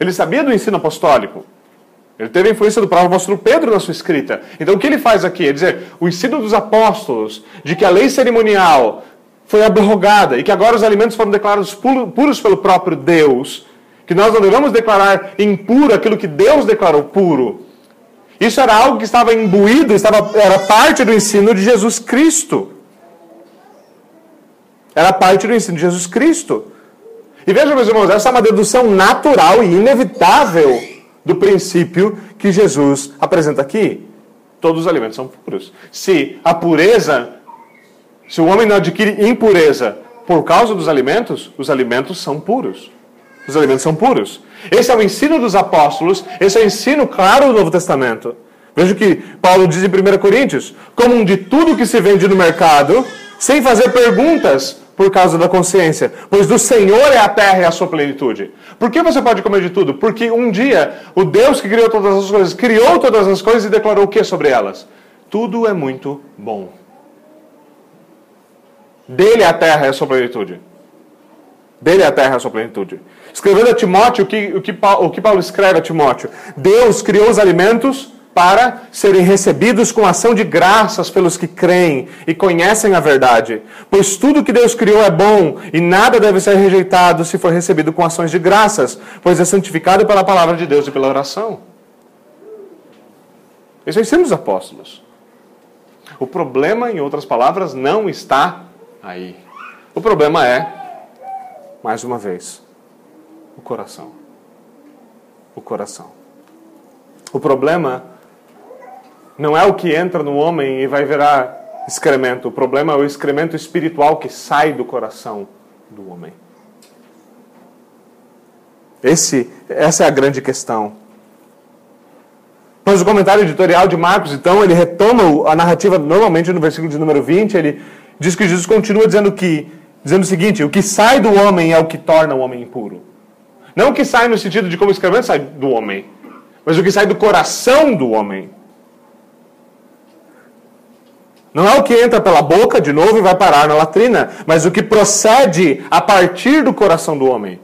Speaker 1: Ele sabia do ensino apostólico. Ele teve a influência do próprio apóstolo Pedro na sua escrita. Então o que ele faz aqui? É dizer, o ensino dos apóstolos de que a lei cerimonial foi abrogada e que agora os alimentos foram declarados puros pelo próprio Deus, que nós não devemos declarar impuro aquilo que Deus declarou puro. Isso era algo que estava imbuído, estava, era parte do ensino de Jesus Cristo. Era parte do ensino de Jesus Cristo. E veja, meus irmãos, essa é uma dedução natural e inevitável do princípio que Jesus apresenta aqui. Todos os alimentos são puros. Se a pureza, se o homem não adquire impureza por causa dos alimentos, os alimentos são puros. Os alimentos são puros. Esse é o ensino dos apóstolos, esse é o ensino claro do Novo Testamento. Veja o que Paulo diz em 1 Coríntios: como de tudo que se vende no mercado, sem fazer perguntas, por causa da consciência, pois do Senhor é a terra e a sua plenitude. Por que você pode comer de tudo? Porque um dia o Deus que criou todas as coisas criou todas as coisas e declarou o que sobre elas? Tudo é muito bom. Dele é a terra e a sua plenitude. Dele é a terra e a sua plenitude. Escrevendo a Timóteo, o que, o que, o que Paulo escreve a Timóteo? Deus criou os alimentos para serem recebidos com ação de graças pelos que creem e conhecem a verdade. Pois tudo que Deus criou é bom e nada deve ser rejeitado se for recebido com ações de graças, pois é santificado pela palavra de Deus e pela oração. Esse é o ensino dos apóstolos. O problema, em outras palavras, não está aí. O problema é, mais uma vez, o coração. O coração. O problema não é o que entra no homem e vai virar excremento. O problema é o excremento espiritual que sai do coração do homem. Esse, essa é a grande questão. Mas o comentário editorial de Marcos, então, ele retoma a narrativa normalmente no versículo de número 20, ele diz que Jesus continua dizendo que dizendo o seguinte: o que sai do homem é o que torna o homem impuro. Não o que sai no sentido de como excremento sai do homem, mas o que sai do coração do homem. Não é o que entra pela boca de novo e vai parar na latrina, mas o que procede a partir do coração do homem,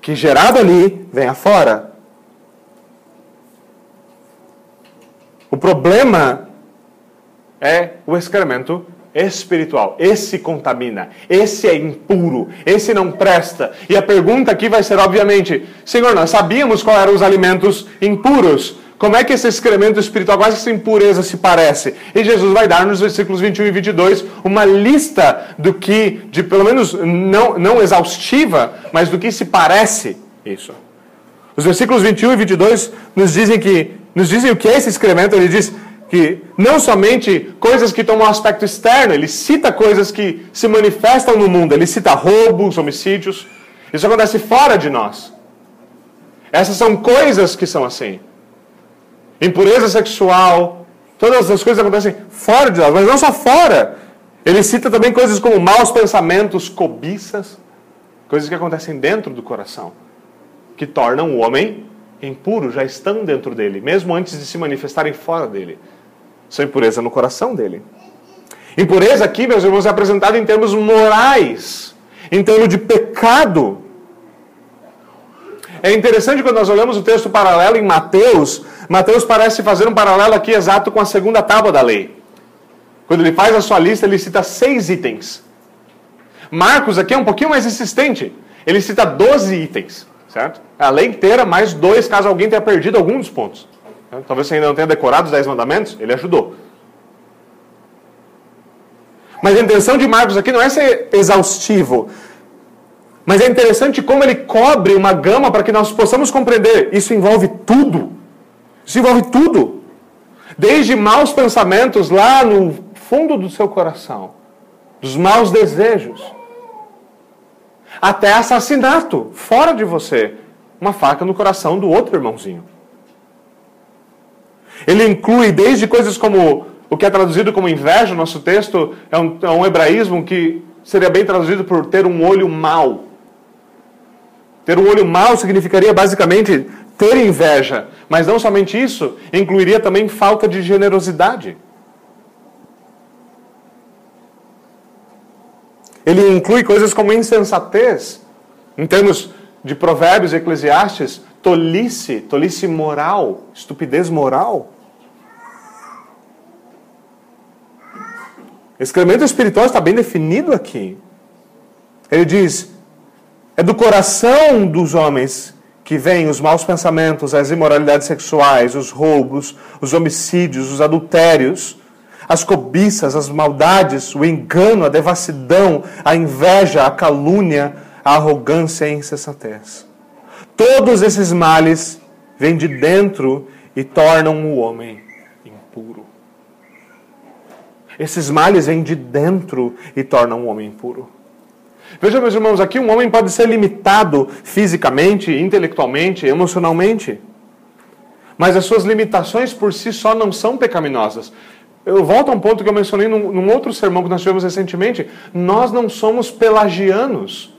Speaker 1: que gerado ali vem afora. O problema é o excremento espiritual. Esse contamina, esse é impuro, esse não presta. E a pergunta aqui vai ser, obviamente, Senhor, nós sabíamos quais eram os alimentos impuros, como é que esse excremento espiritual, quase essa impureza se parece? E Jesus vai dar nos versículos 21 e 22 uma lista do que, de pelo menos não, não exaustiva, mas do que se parece isso. Os versículos 21 e 22 nos dizem que nos dizem o que é esse excremento. Ele diz que não somente coisas que tomam aspecto externo, ele cita coisas que se manifestam no mundo. Ele cita roubos, homicídios. Isso acontece fora de nós. Essas são coisas que são assim. Impureza sexual, todas as coisas acontecem fora de nós, mas não só fora. Ele cita também coisas como maus pensamentos, cobiças, coisas que acontecem dentro do coração, que tornam o homem impuro, já estão dentro dele, mesmo antes de se manifestarem fora dele. São impureza no coração dele. Impureza aqui, meus irmãos, é apresentado em termos morais, em termos de pecado. É interessante quando nós olhamos o texto paralelo em Mateus, Mateus parece fazer um paralelo aqui exato com a segunda tábua da lei. Quando ele faz a sua lista, ele cita seis itens. Marcos aqui é um pouquinho mais insistente. Ele cita 12 itens, certo? A lei inteira, mais dois, caso alguém tenha perdido algum dos pontos. Talvez você ainda não tenha decorado os dez mandamentos, ele ajudou. Mas a intenção de Marcos aqui não é ser exaustivo. Mas é interessante como ele cobre uma gama para que nós possamos compreender. Isso envolve tudo. Isso envolve tudo. Desde maus pensamentos lá no fundo do seu coração, dos maus desejos, até assassinato fora de você, uma faca no coração do outro irmãozinho. Ele inclui desde coisas como o que é traduzido como inveja, nosso texto é um, é um hebraísmo que seria bem traduzido por ter um olho mau. Ter um olho mau significaria basicamente ter inveja, mas não somente isso, incluiria também falta de generosidade. Ele inclui coisas como insensatez, em termos de provérbios e eclesiastes, tolice, tolice moral, estupidez moral. Excremento espiritual está bem definido aqui. Ele diz: é do coração dos homens que vêm os maus pensamentos, as imoralidades sexuais, os roubos, os homicídios, os adultérios, as cobiças, as maldades, o engano, a devassidão, a inveja, a calúnia, a arrogância e a insensatez. Todos esses males vêm de dentro e tornam o homem impuro. Esses males vêm de dentro e tornam o homem impuro. Veja, meus irmãos, aqui um homem pode ser limitado fisicamente, intelectualmente, emocionalmente. Mas as suas limitações por si só não são pecaminosas. Eu volto a um ponto que eu mencionei num, num outro sermão que nós tivemos recentemente. Nós não somos pelagianos.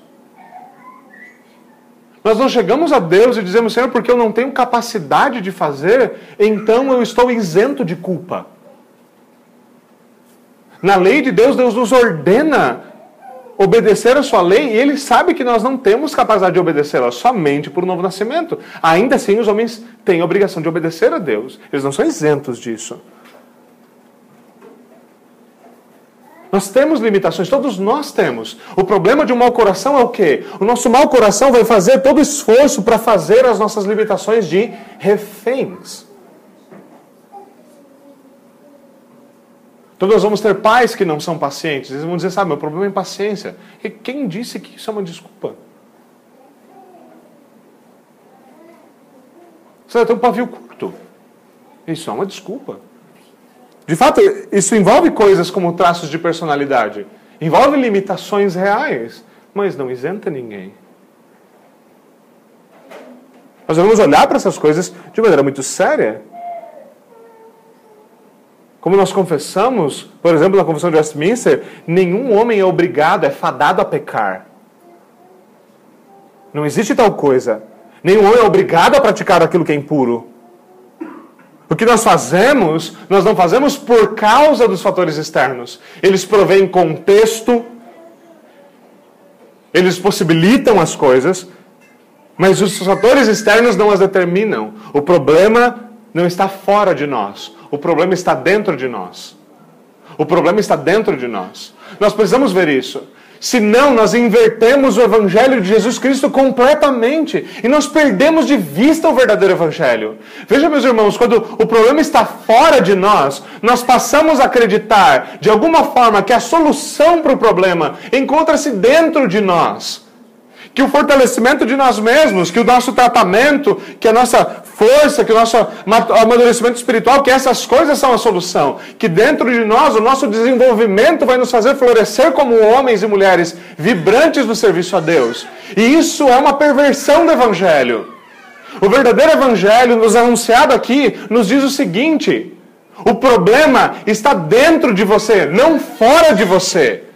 Speaker 1: Nós não chegamos a Deus e dizemos, Senhor, porque eu não tenho capacidade de fazer, então eu estou isento de culpa. Na lei de Deus, Deus nos ordena obedecer a sua lei e ele sabe que nós não temos capacidade de obedecê-la somente por novo nascimento. Ainda assim, os homens têm a obrigação de obedecer a Deus. Eles não são isentos disso. Nós temos limitações, todos nós temos. O problema de um mau coração é o quê? O nosso mau coração vai fazer todo esforço para fazer as nossas limitações de reféns. Então nós vamos ter pais que não são pacientes. Eles vão dizer, sabe, meu problema é impaciência. E quem disse que isso é uma desculpa? Você ter um pavio curto. Isso é uma desculpa. De fato, isso envolve coisas como traços de personalidade. Envolve limitações reais, mas não isenta ninguém. Nós vamos olhar para essas coisas de maneira muito séria. Como nós confessamos, por exemplo, na Confissão de Westminster, nenhum homem é obrigado, é fadado a pecar. Não existe tal coisa. Nenhum homem é obrigado a praticar aquilo que é impuro. O que nós fazemos, nós não fazemos por causa dos fatores externos. Eles provêm contexto, eles possibilitam as coisas, mas os fatores externos não as determinam. O problema não está fora de nós. O problema está dentro de nós. O problema está dentro de nós. Nós precisamos ver isso. Senão, nós invertemos o Evangelho de Jesus Cristo completamente e nós perdemos de vista o verdadeiro Evangelho. Veja, meus irmãos, quando o problema está fora de nós, nós passamos a acreditar, de alguma forma, que a solução para o problema encontra-se dentro de nós que o fortalecimento de nós mesmos, que o nosso tratamento, que a nossa força, que o nosso amadurecimento espiritual, que essas coisas são a solução. Que dentro de nós o nosso desenvolvimento vai nos fazer florescer como homens e mulheres vibrantes do serviço a Deus. E isso é uma perversão do Evangelho. O verdadeiro evangelho nos anunciado aqui nos diz o seguinte: o problema está dentro de você, não fora de você.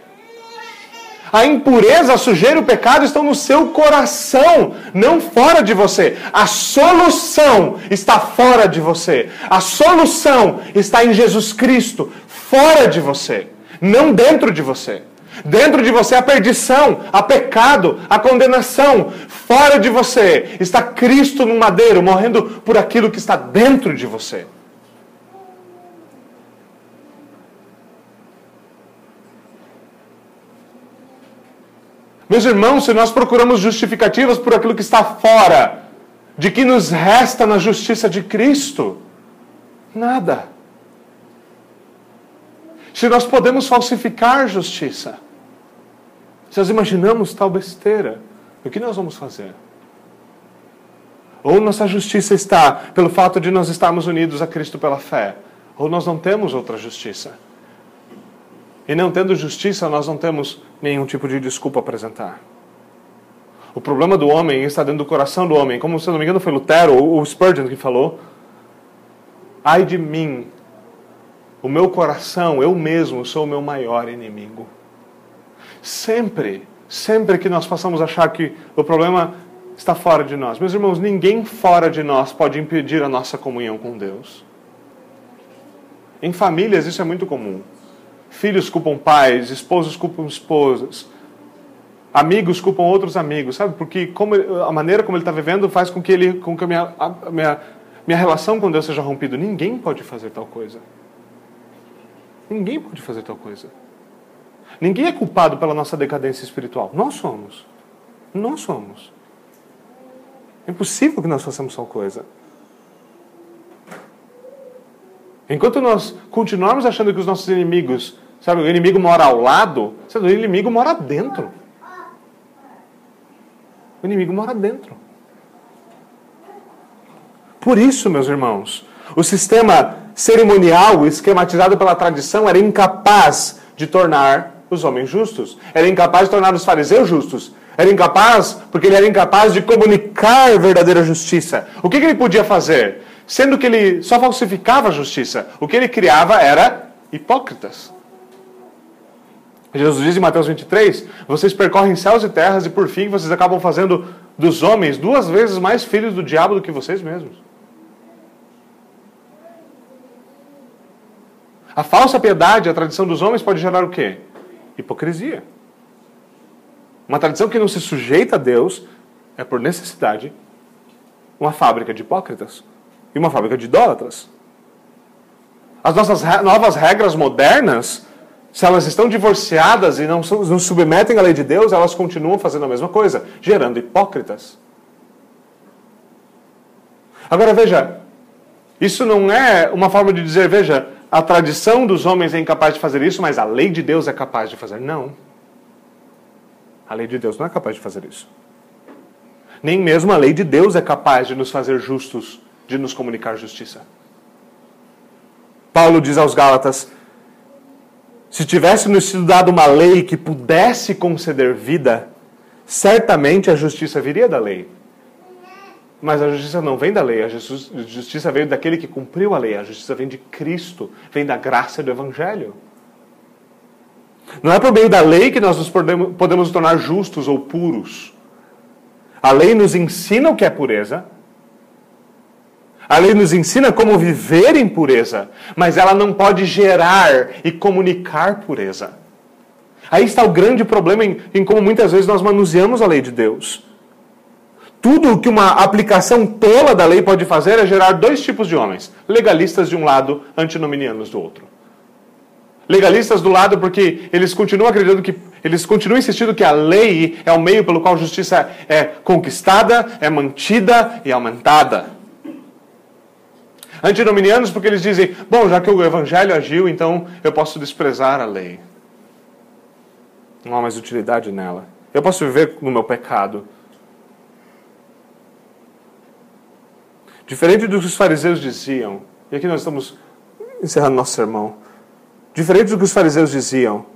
Speaker 1: A impureza, a sujeira o pecado estão no seu coração, não fora de você. A solução está fora de você. A solução está em Jesus Cristo, fora de você, não dentro de você. Dentro de você a perdição, a pecado, a condenação. Fora de você está Cristo no madeiro, morrendo por aquilo que está dentro de você. Meus irmãos, se nós procuramos justificativas por aquilo que está fora, de que nos resta na justiça de Cristo? Nada. Se nós podemos falsificar justiça, se nós imaginamos tal besteira, o que nós vamos fazer? Ou nossa justiça está pelo fato de nós estarmos unidos a Cristo pela fé, ou nós não temos outra justiça. E não tendo justiça, nós não temos nenhum tipo de desculpa a apresentar. O problema do homem está dentro do coração do homem. Como, se não me engano, foi Lutero ou Spurgeon que falou. Ai de mim, o meu coração, eu mesmo sou o meu maior inimigo. Sempre, sempre que nós possamos achar que o problema está fora de nós. Meus irmãos, ninguém fora de nós pode impedir a nossa comunhão com Deus. Em famílias isso é muito comum. Filhos culpam pais, esposos culpam esposas, amigos culpam outros amigos, sabe? Porque como, a maneira como ele está vivendo faz com que, ele, com que a minha, a minha, minha relação com Deus seja rompida. Ninguém pode fazer tal coisa. Ninguém pode fazer tal coisa. Ninguém é culpado pela nossa decadência espiritual. Nós somos. Nós somos. É impossível que nós façamos tal coisa. Enquanto nós continuarmos achando que os nossos inimigos Sabe, o inimigo mora ao lado, o inimigo mora dentro. O inimigo mora dentro. Por isso, meus irmãos, o sistema cerimonial esquematizado pela tradição era incapaz de tornar os homens justos. Era incapaz de tornar os fariseus justos. Era incapaz, porque ele era incapaz de comunicar verdadeira justiça. O que, que ele podia fazer? Sendo que ele só falsificava a justiça, o que ele criava era hipócritas. Jesus diz em Mateus 23: Vocês percorrem céus e terras e por fim vocês acabam fazendo dos homens duas vezes mais filhos do diabo do que vocês mesmos. A falsa piedade, a tradição dos homens pode gerar o quê? Hipocrisia. Uma tradição que não se sujeita a Deus é, por necessidade, uma fábrica de hipócritas e uma fábrica de idólatras. As nossas novas regras modernas se elas estão divorciadas e não, não submetem à lei de Deus, elas continuam fazendo a mesma coisa, gerando hipócritas. Agora veja, isso não é uma forma de dizer, veja, a tradição dos homens é incapaz de fazer isso, mas a lei de Deus é capaz de fazer. Não. A lei de Deus não é capaz de fazer isso. Nem mesmo a lei de Deus é capaz de nos fazer justos, de nos comunicar justiça. Paulo diz aos Gálatas: se tivéssemos sido dado uma lei que pudesse conceder vida, certamente a justiça viria da lei. Mas a justiça não vem da lei, a justiça veio daquele que cumpriu a lei, a justiça vem de Cristo, vem da graça do Evangelho. Não é por meio da lei que nós nos podemos, podemos nos tornar justos ou puros. A lei nos ensina o que é pureza, a lei nos ensina como viver em pureza, mas ela não pode gerar e comunicar pureza. Aí está o grande problema em, em como muitas vezes nós manuseamos a lei de Deus. Tudo o que uma aplicação tola da lei pode fazer é gerar dois tipos de homens: legalistas de um lado, antinominianos do outro. Legalistas do lado porque eles continuam acreditando que eles continuam insistindo que a lei é o meio pelo qual a justiça é conquistada, é mantida e aumentada. Antinominianos porque eles dizem, bom, já que o evangelho agiu, então eu posso desprezar a lei. Não há mais utilidade nela. Eu posso viver no meu pecado. Diferente do que os fariseus diziam, e aqui nós estamos encerrando nosso sermão. Diferente do que os fariseus diziam,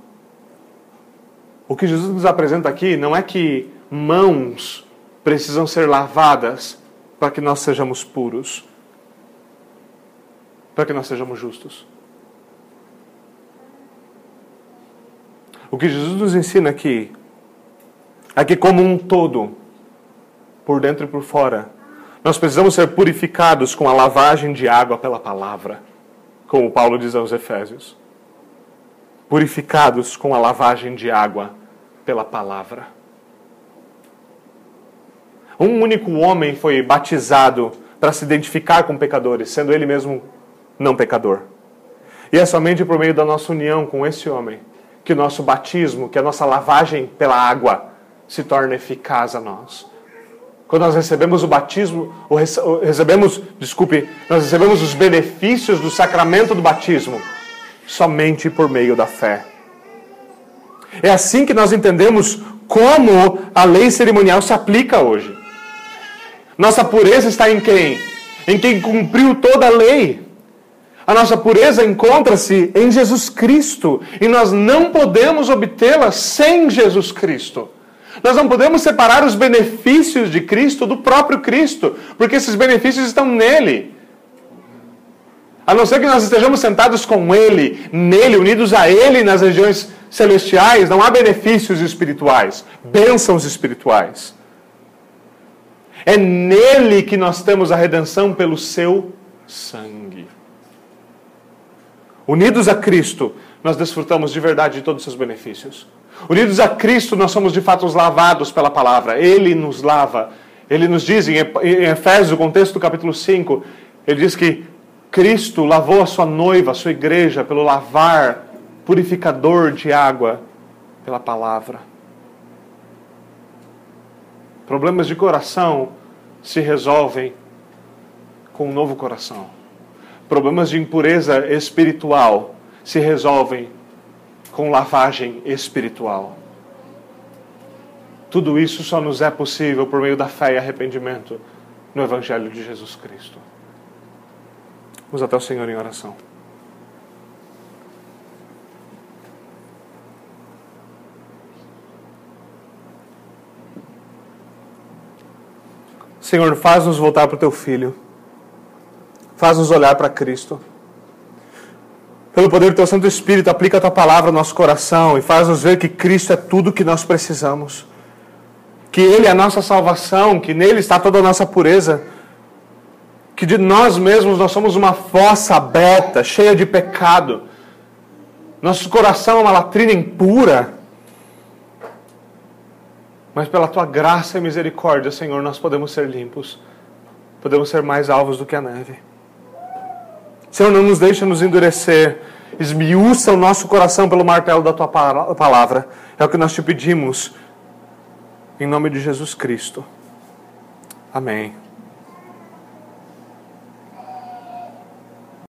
Speaker 1: o que Jesus nos apresenta aqui não é que mãos precisam ser lavadas para que nós sejamos puros, para que nós sejamos justos. O que Jesus nos ensina aqui é que, como um todo, por dentro e por fora, nós precisamos ser purificados com a lavagem de água pela palavra, como Paulo diz aos Efésios. Purificados com a lavagem de água pela palavra. Um único homem foi batizado para se identificar com pecadores, sendo ele mesmo não pecador. E é somente por meio da nossa união com esse homem que o nosso batismo, que a nossa lavagem pela água se torna eficaz a nós. Quando nós recebemos o batismo, recebemos, desculpe, nós recebemos os benefícios do sacramento do batismo somente por meio da fé. É assim que nós entendemos como a lei cerimonial se aplica hoje. Nossa pureza está em quem? Em quem cumpriu toda a lei. A nossa pureza encontra-se em Jesus Cristo e nós não podemos obtê-la sem Jesus Cristo. Nós não podemos separar os benefícios de Cristo do próprio Cristo, porque esses benefícios estão nele. A não ser que nós estejamos sentados com Ele, nele, unidos a Ele nas regiões celestiais, não há benefícios espirituais, bênçãos espirituais. É nele que nós temos a redenção pelo seu sangue. Unidos a Cristo, nós desfrutamos de verdade de todos os seus benefícios. Unidos a Cristo, nós somos de fato lavados pela palavra. Ele nos lava. Ele nos diz em Efésios, o contexto do capítulo 5, ele diz que Cristo lavou a sua noiva, a sua igreja, pelo lavar purificador de água pela palavra. Problemas de coração se resolvem com um novo coração. Problemas de impureza espiritual se resolvem com lavagem espiritual. Tudo isso só nos é possível por meio da fé e arrependimento no Evangelho de Jesus Cristo. Vamos até o Senhor em oração. Senhor, faz-nos voltar para o teu filho. Faz-nos olhar para Cristo. Pelo poder do teu Santo Espírito, aplica a tua palavra no nosso coração e faz-nos ver que Cristo é tudo que nós precisamos. Que Ele é a nossa salvação, que nele está toda a nossa pureza. Que de nós mesmos nós somos uma fossa aberta, cheia de pecado. Nosso coração é uma latrina impura mas pela tua graça e misericórdia, Senhor, nós podemos ser limpos. Podemos ser mais alvos do que a neve. Senhor, não nos deixa nos endurecer. Esmiuça o nosso coração pelo martelo da tua palavra. É o que nós te pedimos. Em nome de Jesus Cristo. Amém.